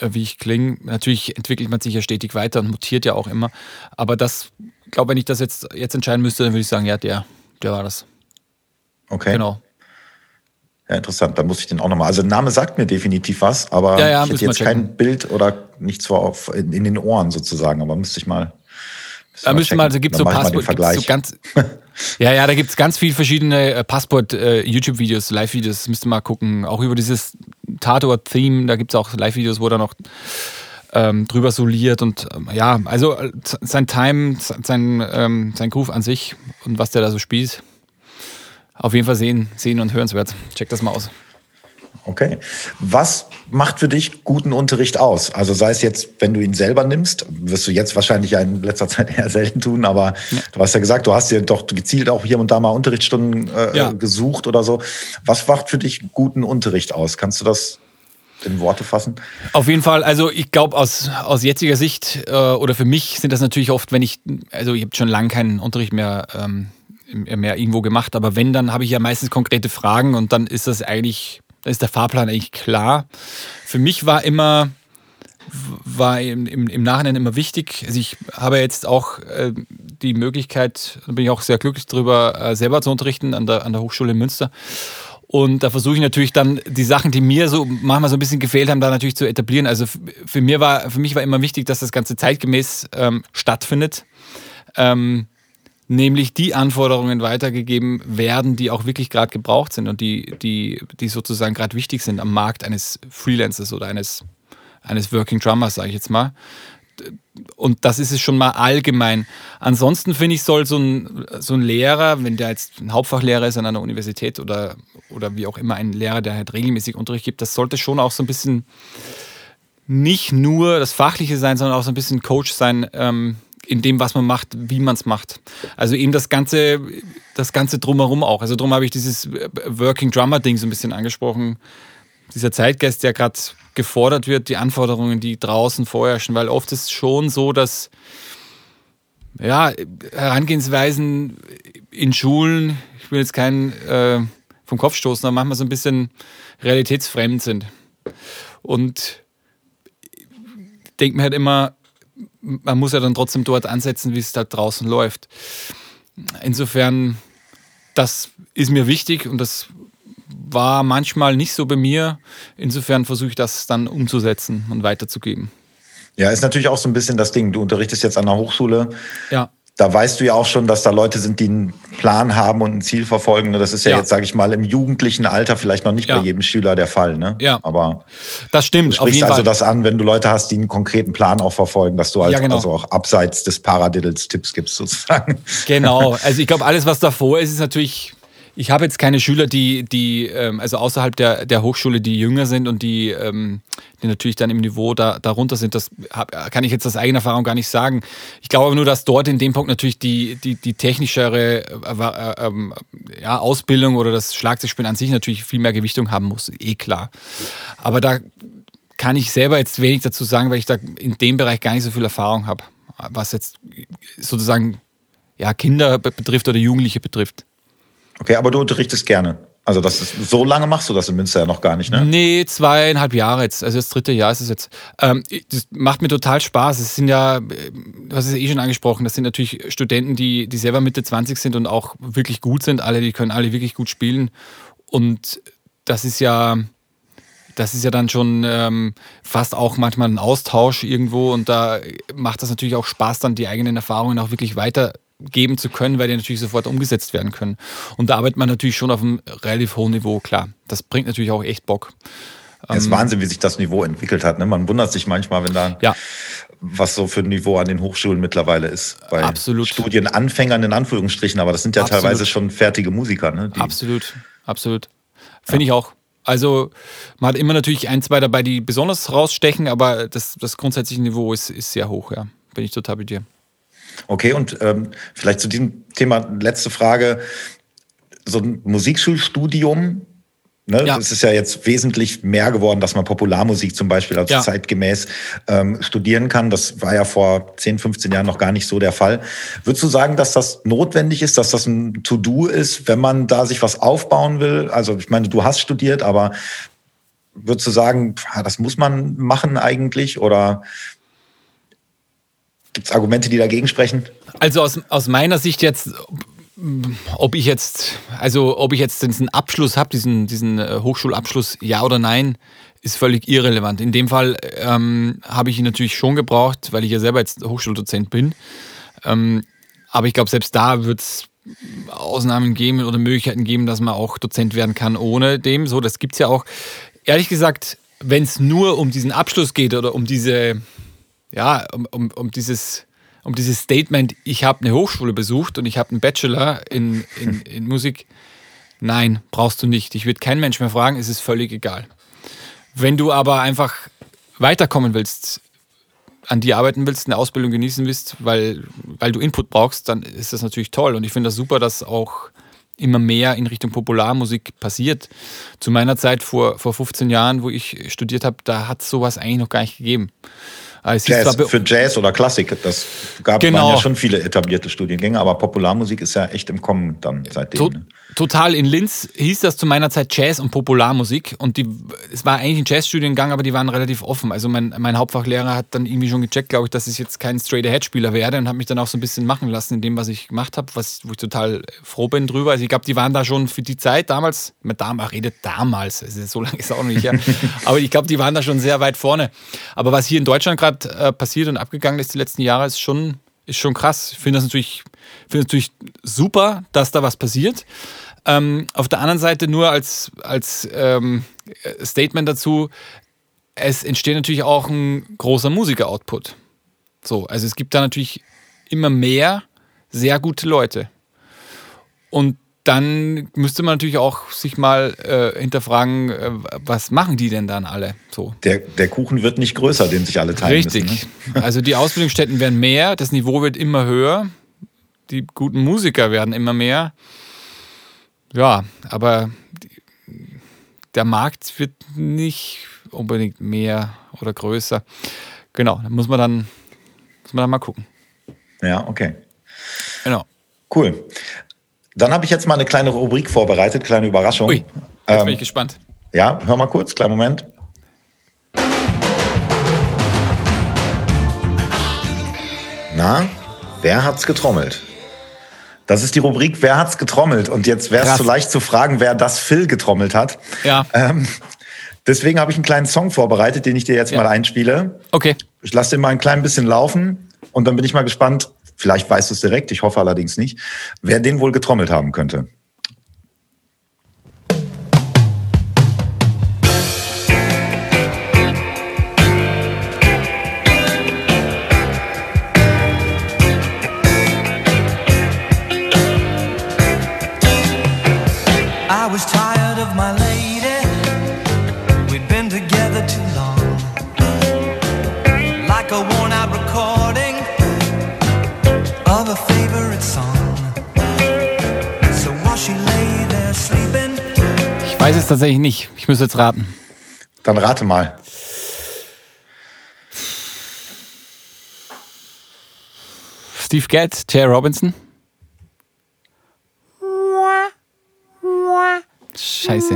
äh, wie ich klinge. Natürlich entwickelt man sich ja stetig weiter und mutiert ja auch immer. Aber das, glaube wenn ich das jetzt, jetzt entscheiden müsste, dann würde ich sagen, ja, der, der war das. Okay. Genau. Ja, interessant. Da muss ich den auch nochmal. Also der Name sagt mir definitiv was, aber ja, ja, ich hätte jetzt kein Bild oder nichts vor auf, in, in, den Ohren sozusagen, aber müsste ich mal. Da müsste mal, da gibt es so Passport, so ganz, ja, ja, da gibt es ganz viele verschiedene äh, Passport-YouTube-Videos, äh, Live-Videos, müsste mal gucken. Auch über dieses Tatort-Theme, da gibt es auch Live-Videos, wo er noch ähm, drüber soliert und ähm, ja, also äh, sein Time, sein, ähm, sein Groove an sich und was der da so spielt, auf jeden Fall sehen, sehen und hörenswert. Check das mal aus. Okay. Was macht für dich guten Unterricht aus? Also sei es jetzt, wenn du ihn selber nimmst, wirst du jetzt wahrscheinlich ja in letzter Zeit eher selten tun, aber ja. du hast ja gesagt, du hast dir doch gezielt auch hier und da mal Unterrichtsstunden äh, ja. gesucht oder so. Was macht für dich guten Unterricht aus? Kannst du das in Worte fassen? Auf jeden Fall. Also ich glaube aus, aus jetziger Sicht äh, oder für mich sind das natürlich oft, wenn ich, also ich habe schon lange keinen Unterricht mehr ähm, mehr irgendwo gemacht, aber wenn, dann habe ich ja meistens konkrete Fragen und dann ist das eigentlich, dann ist der Fahrplan eigentlich klar. Für mich war immer, war im, im, im Nachhinein immer wichtig. Also ich habe jetzt auch äh, die Möglichkeit, da bin ich auch sehr glücklich drüber, äh, selber zu unterrichten an der, an der Hochschule in Münster. Und da versuche ich natürlich dann die Sachen, die mir so manchmal so ein bisschen gefehlt haben, da natürlich zu etablieren. Also für, mir war, für mich war immer wichtig, dass das Ganze zeitgemäß ähm, stattfindet. Ähm, nämlich die Anforderungen weitergegeben werden, die auch wirklich gerade gebraucht sind und die, die, die sozusagen gerade wichtig sind am Markt eines Freelancers oder eines, eines Working Drummers, sage ich jetzt mal. Und das ist es schon mal allgemein. Ansonsten finde ich, soll so ein, so ein Lehrer, wenn der jetzt ein Hauptfachlehrer ist an einer Universität oder, oder wie auch immer ein Lehrer, der halt regelmäßig Unterricht gibt, das sollte schon auch so ein bisschen nicht nur das Fachliche sein, sondern auch so ein bisschen Coach sein, ähm, in dem, was man macht, wie man es macht. Also eben das ganze, das ganze drumherum auch. Also darum habe ich dieses Working Drummer Ding so ein bisschen angesprochen. Dieser Zeitgeist, der gerade gefordert wird, die Anforderungen, die draußen vorherrschen, weil oft ist es schon so, dass ja, Herangehensweisen in Schulen, ich will jetzt keinen äh, vom Kopf stoßen, aber manchmal so ein bisschen realitätsfremd sind. Und denke mir halt immer, man muss ja dann trotzdem dort ansetzen, wie es da draußen läuft. Insofern, das ist mir wichtig und das war manchmal nicht so bei mir. Insofern versuche ich das dann umzusetzen und weiterzugeben. Ja, ist natürlich auch so ein bisschen das Ding. Du unterrichtest jetzt an der Hochschule. Ja da weißt du ja auch schon, dass da Leute sind, die einen Plan haben und ein Ziel verfolgen. Das ist ja, ja. jetzt, sage ich mal, im jugendlichen Alter vielleicht noch nicht ja. bei jedem Schüler der Fall. Ne? Ja. Aber das stimmt. Du sprichst also Fall. das an, wenn du Leute hast, die einen konkreten Plan auch verfolgen, dass du halt ja, genau. also auch abseits des Paradiddles Tipps gibst sozusagen. Genau. Also ich glaube, alles, was davor ist, ist natürlich ich habe jetzt keine Schüler, die, die ähm, also außerhalb der, der Hochschule, die jünger sind und die, ähm, die natürlich dann im Niveau da, darunter sind. Das hab, kann ich jetzt aus eigener Erfahrung gar nicht sagen. Ich glaube aber nur, dass dort in dem Punkt natürlich die, die, die technischere äh, äh, ähm, ja, Ausbildung oder das Schlagzeugspielen an sich natürlich viel mehr Gewichtung haben muss. Eh klar. Aber da kann ich selber jetzt wenig dazu sagen, weil ich da in dem Bereich gar nicht so viel Erfahrung habe, was jetzt sozusagen ja, Kinder betrifft oder Jugendliche betrifft. Okay, aber du unterrichtest gerne. Also das ist, so lange machst du das in Münster ja noch gar nicht, ne? Nee, zweieinhalb Jahre jetzt. Also das dritte Jahr ist es jetzt. Ähm, das macht mir total Spaß. Es sind ja, du hast es eh schon angesprochen, das sind natürlich Studenten, die, die selber Mitte 20 sind und auch wirklich gut sind. Alle, die können alle wirklich gut spielen. Und das ist ja, das ist ja dann schon ähm, fast auch manchmal ein Austausch irgendwo. Und da macht das natürlich auch Spaß, dann die eigenen Erfahrungen auch wirklich weiter geben zu können, weil die natürlich sofort umgesetzt werden können. Und da arbeitet man natürlich schon auf einem relativ hohen Niveau, klar. Das bringt natürlich auch echt Bock. Es ist ähm, Wahnsinn, wie sich das Niveau entwickelt hat. Ne? Man wundert sich manchmal, wenn da ja. was so für ein Niveau an den Hochschulen mittlerweile ist. Bei Absolut. Studienanfängern in Anführungsstrichen, aber das sind ja Absolut. teilweise schon fertige Musiker. Ne? Absolut, absolut. Finde ja. ich auch. Also man hat immer natürlich ein, zwei dabei, die besonders rausstechen, aber das, das grundsätzliche Niveau ist, ist sehr hoch, ja. Bin ich total bei dir. Okay, und ähm, vielleicht zu diesem Thema letzte Frage. So ein Musikschulstudium, Ne? Ja. Es ist ja jetzt wesentlich mehr geworden, dass man Popularmusik zum Beispiel als ja. zeitgemäß ähm, studieren kann. Das war ja vor 10, 15 Jahren noch gar nicht so der Fall. Würdest du sagen, dass das notwendig ist, dass das ein To-Do ist, wenn man da sich was aufbauen will? Also ich meine, du hast studiert, aber würdest du sagen, das muss man machen eigentlich? Oder gibt es Argumente, die dagegen sprechen? Also aus, aus meiner Sicht jetzt, ob ich jetzt, also ob ich jetzt diesen Abschluss habe, diesen, diesen äh, Hochschulabschluss, ja oder nein, ist völlig irrelevant. In dem Fall ähm, habe ich ihn natürlich schon gebraucht, weil ich ja selber jetzt Hochschuldozent bin. Ähm, aber ich glaube, selbst da wird es Ausnahmen geben oder Möglichkeiten geben, dass man auch Dozent werden kann ohne dem. So, das gibt es ja auch. Ehrlich gesagt, wenn es nur um diesen Abschluss geht oder um diese, ja, um, um, um dieses um dieses Statement, ich habe eine Hochschule besucht und ich habe einen Bachelor in, in, in Musik. Nein, brauchst du nicht. Ich würde keinen Mensch mehr fragen, es ist völlig egal. Wenn du aber einfach weiterkommen willst, an dir arbeiten willst, eine Ausbildung genießen willst, weil, weil du Input brauchst, dann ist das natürlich toll. Und ich finde das super, dass auch immer mehr in Richtung Popularmusik passiert. Zu meiner Zeit vor, vor 15 Jahren, wo ich studiert habe, da hat es sowas eigentlich noch gar nicht gegeben. Jazz, für Jazz oder Klassik, das gab genau. ja schon viele etablierte Studiengänge, aber Popularmusik ist ja echt im Kommen dann seitdem. To ne? Total. In Linz hieß das zu meiner Zeit Jazz und Popularmusik und die, es war eigentlich ein Jazzstudiengang, aber die waren relativ offen. Also mein, mein Hauptfachlehrer hat dann irgendwie schon gecheckt, glaube ich, dass ich jetzt kein Straight-Ahead-Spieler werde und hat mich dann auch so ein bisschen machen lassen in dem, was ich gemacht habe, was, wo ich total froh bin drüber. Also ich glaube, die waren da schon für die Zeit damals, mit damals redet damals, also so lange ist es auch noch nicht, ja. aber ich glaube, die waren da schon sehr weit vorne. Aber was hier in Deutschland gerade äh, passiert und abgegangen ist die letzten Jahre, ist schon, ist schon krass. Ich finde das natürlich, finde natürlich super, dass da was passiert. Ähm, auf der anderen Seite nur als, als ähm, Statement dazu, es entsteht natürlich auch ein großer Musiker-Output. So, also es gibt da natürlich immer mehr sehr gute Leute. Und dann müsste man natürlich auch sich mal äh, hinterfragen, äh, was machen die denn dann alle? So. Der, der Kuchen wird nicht größer, den sich alle teilen Richtig. Müssen, ne? Also die Ausbildungsstätten werden mehr, das Niveau wird immer höher, die guten Musiker werden immer mehr. Ja, aber der Markt wird nicht unbedingt mehr oder größer. Genau, da muss man dann, muss man dann mal gucken. Ja, okay. Genau. Cool. Dann habe ich jetzt mal eine kleine Rubrik vorbereitet, kleine Überraschung. Ui, jetzt ähm, bin ich gespannt. Ja, hör mal kurz, kleinen Moment. Na, wer hat's getrommelt? Das ist die Rubrik Wer hat's getrommelt? Und jetzt wäre es zu leicht zu fragen, wer das Phil getrommelt hat. Ja. Ähm, deswegen habe ich einen kleinen Song vorbereitet, den ich dir jetzt ja. mal einspiele. Okay. Ich lasse den mal ein klein bisschen laufen und dann bin ich mal gespannt. Vielleicht weißt du es direkt, ich hoffe allerdings nicht, wer den wohl getrommelt haben könnte. Weiß es tatsächlich nicht. Ich muss jetzt raten. Dann rate mal. Steve Gadd, Jay Robinson. Scheiße.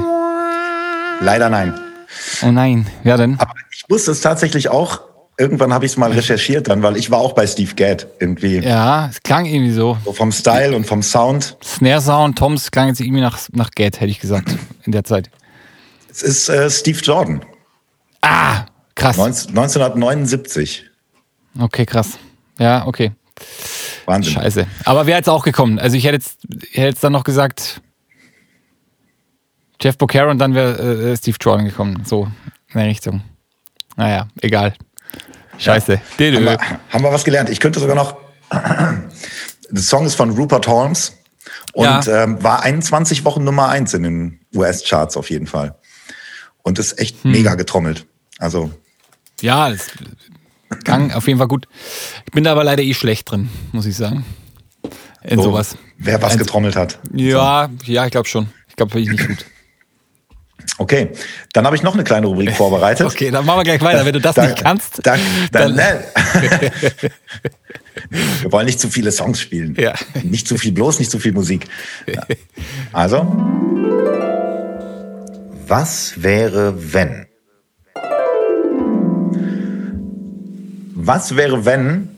Leider nein. Oh nein, wer denn? Aber ich wusste es tatsächlich auch. Irgendwann habe ich es mal recherchiert dann, weil ich war auch bei Steve Gadd irgendwie. Ja, es klang irgendwie so. so vom Style und vom Sound. Snare Sound, Toms klang jetzt irgendwie nach, nach Gadd, hätte ich gesagt in der Zeit? Es ist äh, Steve Jordan. Ah, krass. 19, 1979. Okay, krass. Ja, okay. Wahnsinn. Scheiße. Aber wäre jetzt auch gekommen. Also ich hätte jetzt, hätte jetzt dann noch gesagt, Jeff Bocaro und dann wäre äh, Steve Jordan gekommen. So in der Richtung. Naja, egal. Scheiße. Ja. Haben, wir, haben wir was gelernt. Ich könnte sogar noch. Der Song ist von Rupert Holmes und ja. ähm, war 21 Wochen Nummer 1 in den US-Charts auf jeden Fall. Und ist echt hm. mega getrommelt. Also. Ja, es gang auf jeden Fall gut. Ich bin da aber leider eh schlecht drin, muss ich sagen. In so, sowas. Wer was getrommelt hat. Ja, so. ja, ich glaube schon. Ich glaube, bin ich nicht gut. Okay, dann habe ich noch eine kleine Rubrik vorbereitet. okay, dann machen wir gleich weiter. Wenn du das da, nicht kannst, da, dann. dann wir wollen nicht zu viele Songs spielen. Ja. Nicht zu viel, bloß nicht zu viel Musik. Also. Was wäre, wenn? Was wäre, wenn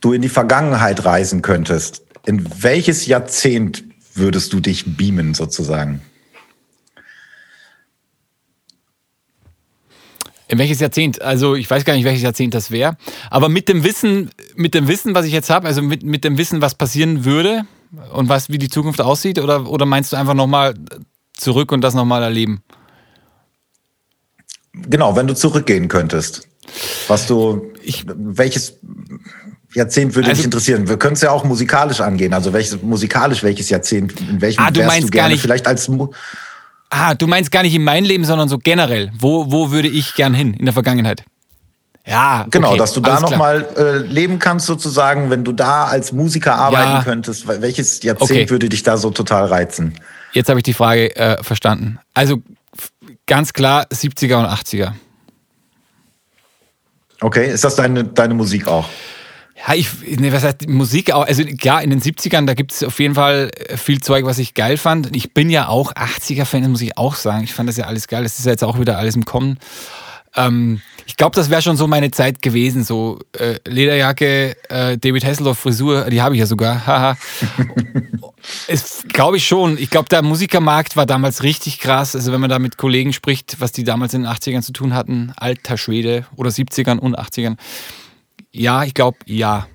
du in die Vergangenheit reisen könntest? In welches Jahrzehnt würdest du dich beamen sozusagen? In welches Jahrzehnt? Also ich weiß gar nicht, welches Jahrzehnt das wäre. Aber mit dem Wissen, mit dem Wissen, was ich jetzt habe, also mit, mit dem Wissen, was passieren würde und was, wie die Zukunft aussieht, oder, oder meinst du einfach nochmal zurück und das nochmal erleben? Genau, wenn du zurückgehen könntest. Was du, ich, welches Jahrzehnt würde also, dich interessieren? Wir können es ja auch musikalisch angehen. Also welches musikalisch welches Jahrzehnt? In welchem ah, du meinst du gerne gar nicht, vielleicht als Ah, du meinst gar nicht in mein Leben, sondern so generell. Wo, wo würde ich gern hin in der Vergangenheit? Ja, genau, okay, dass du da nochmal äh, leben kannst sozusagen, wenn du da als Musiker arbeiten ja. könntest. Welches Jahrzehnt okay. würde dich da so total reizen? Jetzt habe ich die Frage äh, verstanden. Also ganz klar 70er und 80er. Okay, ist das deine, deine Musik auch? Ja, ich, ne, was heißt Musik auch? Also klar, in den 70ern, da gibt es auf jeden Fall viel Zeug, was ich geil fand. Ich bin ja auch 80er-Fan, muss ich auch sagen. Ich fand das ja alles geil. Das ist ja jetzt auch wieder alles im Kommen. Ähm, ich glaube, das wäre schon so meine Zeit gewesen. So äh, Lederjacke, äh, David Hasselhoff Frisur, die habe ich ja sogar. Haha. es glaube ich schon. Ich glaube, der Musikermarkt war damals richtig krass. Also wenn man da mit Kollegen spricht, was die damals in den 80ern zu tun hatten, alter Schwede oder 70ern und 80ern ja, ich glaube, ja.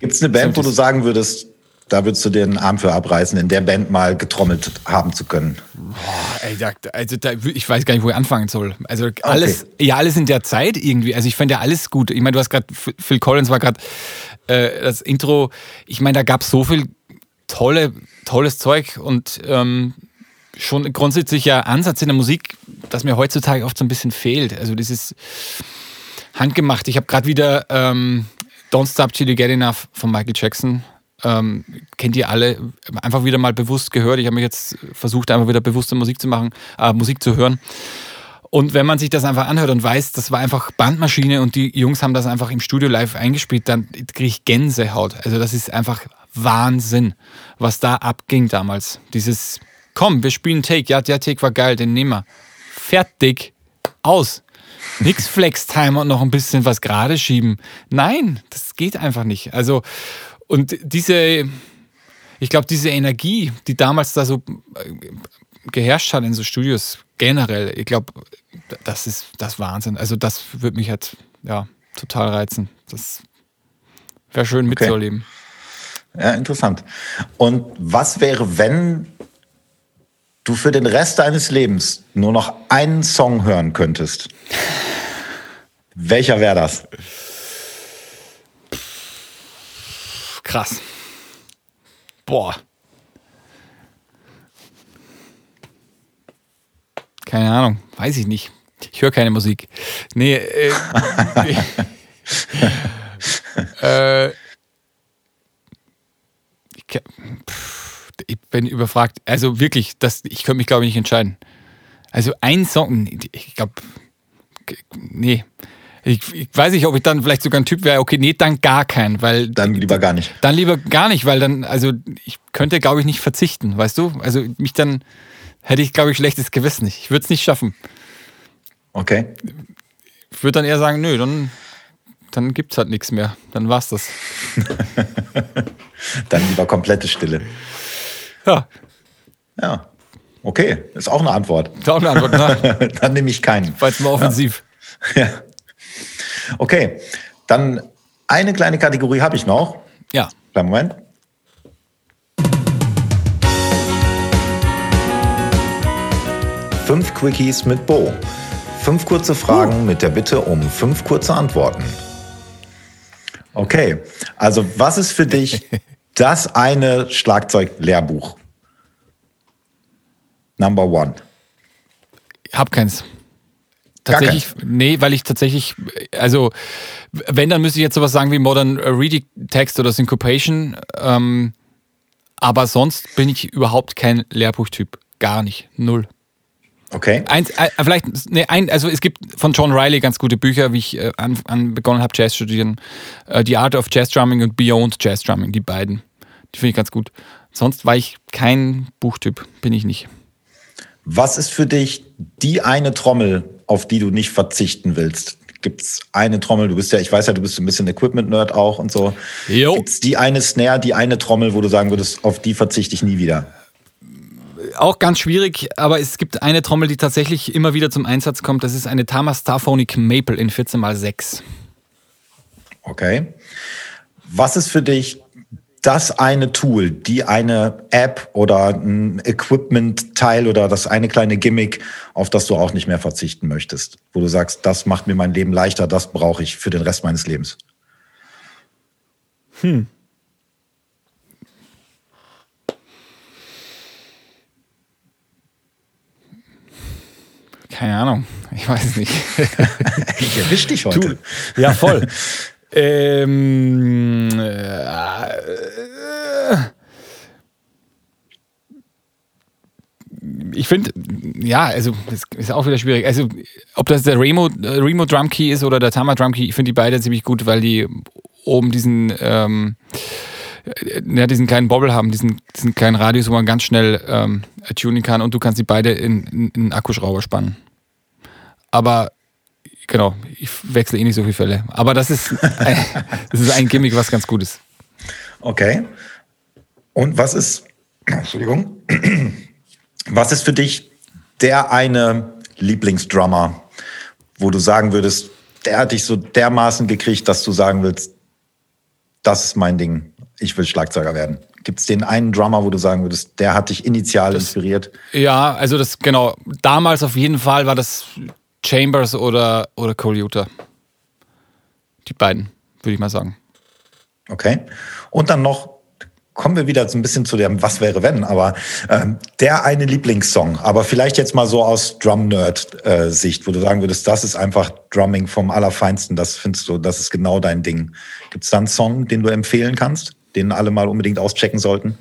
Gibt es eine Band, wo du sagen würdest, da würdest du dir einen Arm für abreißen, in der Band mal getrommelt haben zu können? Boah, ey, da, also da, ich weiß gar nicht, wo ich anfangen soll. Also alles, okay. ja, alles in der Zeit irgendwie. Also ich fand ja alles gut. Ich meine, du hast gerade, Phil Collins war gerade äh, das Intro. Ich meine, da gab es so viel tolle, tolles Zeug und ähm, schon grundsätzlicher Ansatz in der Musik, das mir heutzutage oft so ein bisschen fehlt. Also dieses handgemacht. Ich habe gerade wieder ähm, Don't Stop Till You Get Enough von Michael Jackson. Ähm, kennt ihr alle, einfach wieder mal bewusst gehört. Ich habe mich jetzt versucht, einfach wieder bewusste Musik zu machen, äh, Musik zu hören. Und wenn man sich das einfach anhört und weiß, das war einfach Bandmaschine und die Jungs haben das einfach im Studio live eingespielt, dann kriege ich Gänsehaut. Also das ist einfach Wahnsinn, was da abging damals. Dieses, komm, wir spielen Take, ja, der Take war geil, den nehmen wir. Fertig, aus. Nix Flex-Time und noch ein bisschen was gerade schieben. Nein, das geht einfach nicht. Also, und diese, ich glaube, diese Energie, die damals da so äh, geherrscht hat in so Studios generell, ich glaube, das ist das Wahnsinn. Also, das würde mich halt, ja, total reizen. Das wäre schön mitzuerleben. Okay. Ja, interessant. Und was wäre, wenn du für den Rest deines Lebens nur noch einen Song hören könntest, welcher wäre das? Krass. Boah. Keine Ahnung, weiß ich nicht. Ich höre keine Musik. Nee, äh, äh, ich, pff, ich bin überfragt. Also wirklich, das, ich könnte mich, glaube ich, nicht entscheiden. Also ein Song, ich glaube, nee. Ich, ich, weiß nicht, ob ich dann vielleicht sogar ein Typ wäre, okay, nee, dann gar keinen, weil. Dann lieber gar nicht. Dann lieber gar nicht, weil dann, also ich könnte, glaube ich, nicht verzichten, weißt du? Also mich dann hätte ich, glaube ich, schlechtes Gewissen. Ich würde es nicht schaffen. Okay. Ich würde dann eher sagen, nö, dann, dann gibt es halt nichts mehr. Dann war's das. dann lieber komplette Stille. Ja. Ja. Okay, ist auch eine Antwort. Ist auch eine Antwort, ne? dann nehme ich keinen. Weil es mal offensiv. Ja. ja. Okay, dann eine kleine Kategorie habe ich noch. Ja. Kleinen Moment. Fünf Quickies mit Bo. Fünf kurze Fragen uh. mit der Bitte um fünf kurze Antworten. Okay, also was ist für dich das eine Schlagzeuglehrbuch. Number one. Ich hab keins. Tatsächlich, nee, weil ich tatsächlich, also wenn, dann müsste ich jetzt sowas sagen wie Modern Reading Text oder Syncopation. Ähm, aber sonst bin ich überhaupt kein Lehrbuchtyp. Gar nicht. Null. Okay. Eins, äh, vielleicht, nee, ein, also es gibt von John Riley ganz gute Bücher, wie ich äh, an, an begonnen habe, Jazz zu studieren. Äh, The Art of Jazz Drumming und Beyond Jazz Drumming, die beiden. Die finde ich ganz gut. Sonst war ich kein Buchtyp, bin ich nicht. Was ist für dich die eine Trommel, auf die du nicht verzichten willst? Gibt es eine Trommel, du bist ja, ich weiß ja, du bist ein bisschen Equipment-Nerd auch und so. Gibt es die eine Snare, die eine Trommel, wo du sagen würdest, auf die verzichte ich nie wieder? Auch ganz schwierig, aber es gibt eine Trommel, die tatsächlich immer wieder zum Einsatz kommt. Das ist eine Tama Starphonic Maple in 14x6. Okay. Was ist für dich das eine Tool, die eine App oder ein Equipment-Teil oder das eine kleine Gimmick, auf das du auch nicht mehr verzichten möchtest, wo du sagst, das macht mir mein Leben leichter, das brauche ich für den Rest meines Lebens? Hm. Keine Ahnung, ich weiß nicht. ich erwisch dich heute. Tool. Ja, voll. Ähm, äh, ich finde, ja, also das ist auch wieder schwierig. Also, ob das der Remo, Remo Drum Key ist oder der Tama Drum Key, ich finde die beide ziemlich gut, weil die oben diesen, ähm, ja, diesen kleinen Bobble haben, diesen, diesen kleinen Radius, wo man ganz schnell ähm, tunen kann und du kannst die beide in, in, in einen Akkuschrauber spannen. Aber genau, ich wechsle eh nicht so viele Fälle. Aber das ist, ein, das ist ein Gimmick, was ganz gut ist. Okay. Und was ist, Entschuldigung, was ist für dich der eine Lieblingsdrummer, wo du sagen würdest, der hat dich so dermaßen gekriegt, dass du sagen willst, das ist mein Ding, ich will Schlagzeuger werden? Gibt es den einen Drummer, wo du sagen würdest, der hat dich initial das, inspiriert? Ja, also das genau. Damals auf jeden Fall war das Chambers oder, oder Cole Utah. Die beiden, würde ich mal sagen. Okay. Und dann noch, kommen wir wieder so ein bisschen zu dem Was wäre wenn, aber ähm, der eine Lieblingssong, aber vielleicht jetzt mal so aus Drum-Nerd-Sicht, wo du sagen würdest, das ist einfach Drumming vom Allerfeinsten, das findest du, das ist genau dein Ding. Gibt es da einen Song, den du empfehlen kannst, den alle mal unbedingt auschecken sollten?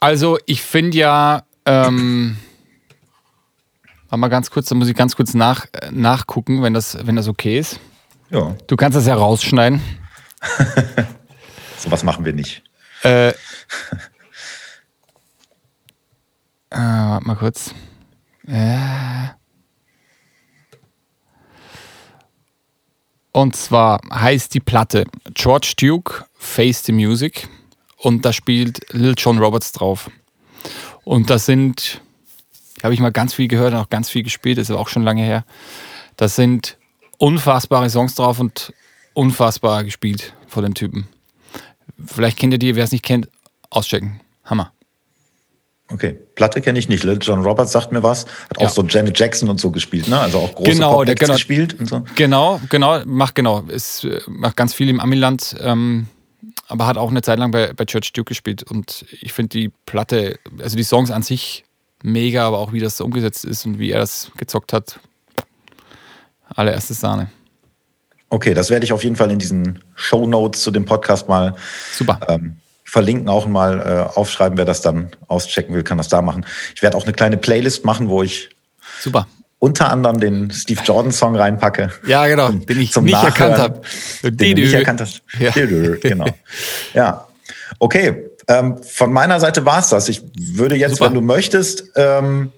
Also ich finde ja, ähm, Warte mal ganz kurz, da muss ich ganz kurz nach, nachgucken, wenn das, wenn das okay ist. Ja. Du kannst das ja rausschneiden. so was machen wir nicht. Äh, äh, warte mal kurz. Äh. Und zwar heißt die Platte George Duke Face the Music und da spielt Lil John Roberts drauf. Und das sind habe ich mal ganz viel gehört und auch ganz viel gespielt, ist aber auch schon lange her. Da sind unfassbare Songs drauf und unfassbar gespielt von den Typen. Vielleicht kennt ihr die, wer es nicht kennt, auschecken. Hammer. Okay, Platte kenne ich nicht. John Roberts sagt mir was. Hat auch ja. so Janet Jackson und so gespielt, ne? Also auch große genau, der, genau, gespielt und so. Genau, genau, macht genau. Ist, äh, macht ganz viel im Amiland, ähm, aber hat auch eine Zeit lang bei, bei Church Duke gespielt. Und ich finde die Platte, also die Songs an sich mega, aber auch wie das so umgesetzt ist und wie er das gezockt hat. Allererste Sahne. Okay, das werde ich auf jeden Fall in diesen Show Notes zu dem Podcast mal Super. Ähm, verlinken, auch mal äh, aufschreiben. Wer das dann auschecken will, kann das da machen. Ich werde auch eine kleine Playlist machen, wo ich Super. unter anderem den Steve Jordan Song reinpacke. Ja, genau, den ich nicht Nachhören, erkannt habe. Den du nicht erkannt hast. Ja. Genau. Ja. Okay, ähm, von meiner Seite war es das. Ich würde jetzt, Super. wenn du möchtest, ähm,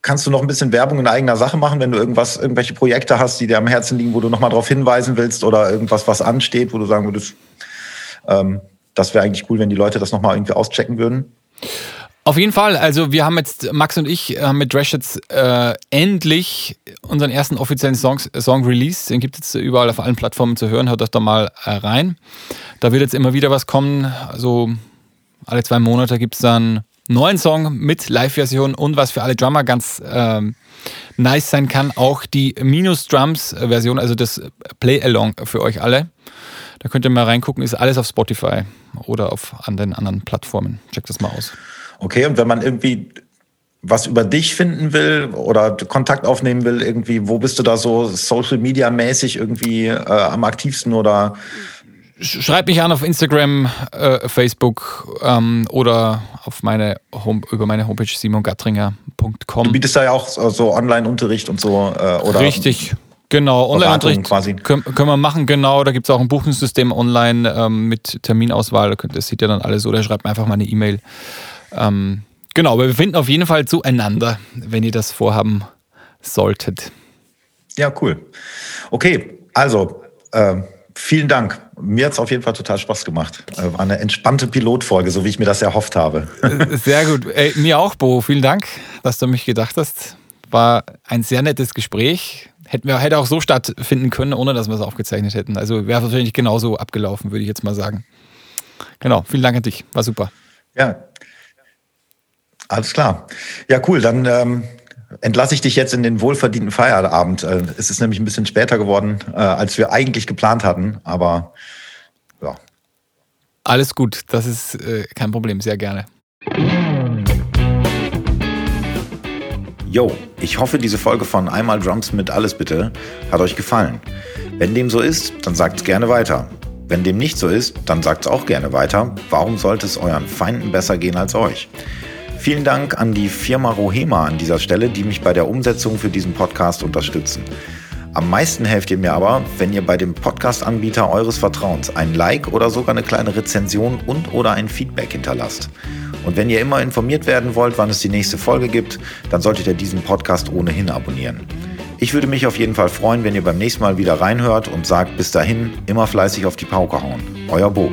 kannst du noch ein bisschen Werbung in eigener Sache machen, wenn du irgendwas, irgendwelche Projekte hast, die dir am Herzen liegen, wo du nochmal darauf hinweisen willst oder irgendwas, was ansteht, wo du sagen würdest, ähm, das wäre eigentlich cool, wenn die Leute das nochmal irgendwie auschecken würden? Auf jeden Fall. Also wir haben jetzt, Max und ich haben mit Dresh jetzt äh, endlich unseren ersten offiziellen Songs, Song released. Den gibt es jetzt überall auf allen Plattformen zu hören. Hört euch da mal äh, rein. Da wird jetzt immer wieder was kommen. Also alle zwei Monate gibt es dann neuen Song mit Live-Version und was für alle Drummer ganz ähm, nice sein kann, auch die Minus-Drums-Version, also das Play-Along für euch alle. Da könnt ihr mal reingucken, ist alles auf Spotify oder auf an den anderen Plattformen. Checkt das mal aus. Okay, und wenn man irgendwie was über dich finden will oder Kontakt aufnehmen will, irgendwie, wo bist du da so Social Media mäßig irgendwie äh, am aktivsten oder? Schreib mich an auf Instagram, äh, Facebook ähm, oder auf meine Home, über meine Homepage simongattringer.com. Du bietest da ja auch so Online-Unterricht und so, äh, oder? Richtig, Genau, Online-Unterricht. Können, können wir machen, genau. Da gibt es auch ein Buchungssystem online ähm, mit Terminauswahl. Das sieht ja dann alles. Oder schreibt mir einfach mal eine E-Mail. Ähm, genau, aber wir finden auf jeden Fall zueinander, wenn ihr das vorhaben solltet. Ja, cool. Okay, also äh, vielen Dank. Mir hat es auf jeden Fall total Spaß gemacht. Äh, war eine entspannte Pilotfolge, so wie ich mir das erhofft habe. Sehr gut. Ey, mir auch, Bo. Vielen Dank, dass du mich gedacht hast. War ein sehr nettes Gespräch. Hätten wir, hätte auch so stattfinden können, ohne dass wir es aufgezeichnet hätten. Also wäre wahrscheinlich genauso abgelaufen, würde ich jetzt mal sagen. Genau, vielen Dank an dich. War super. Ja. Alles klar. Ja, cool. Dann ähm, entlasse ich dich jetzt in den wohlverdienten Feierabend. Äh, es ist nämlich ein bisschen später geworden, äh, als wir eigentlich geplant hatten, aber ja. Alles gut, das ist äh, kein Problem, sehr gerne. Yo, ich hoffe, diese Folge von Einmal Drums mit Alles bitte hat euch gefallen. Wenn dem so ist, dann sagt es gerne weiter. Wenn dem nicht so ist, dann sagt es auch gerne weiter. Warum sollte es euren Feinden besser gehen als euch? Vielen Dank an die Firma Rohema an dieser Stelle, die mich bei der Umsetzung für diesen Podcast unterstützen. Am meisten helft ihr mir aber, wenn ihr bei dem Podcast-Anbieter eures Vertrauens ein Like oder sogar eine kleine Rezension und oder ein Feedback hinterlasst. Und wenn ihr immer informiert werden wollt, wann es die nächste Folge gibt, dann solltet ihr diesen Podcast ohnehin abonnieren. Ich würde mich auf jeden Fall freuen, wenn ihr beim nächsten Mal wieder reinhört und sagt bis dahin immer fleißig auf die Pauke hauen. Euer Bo.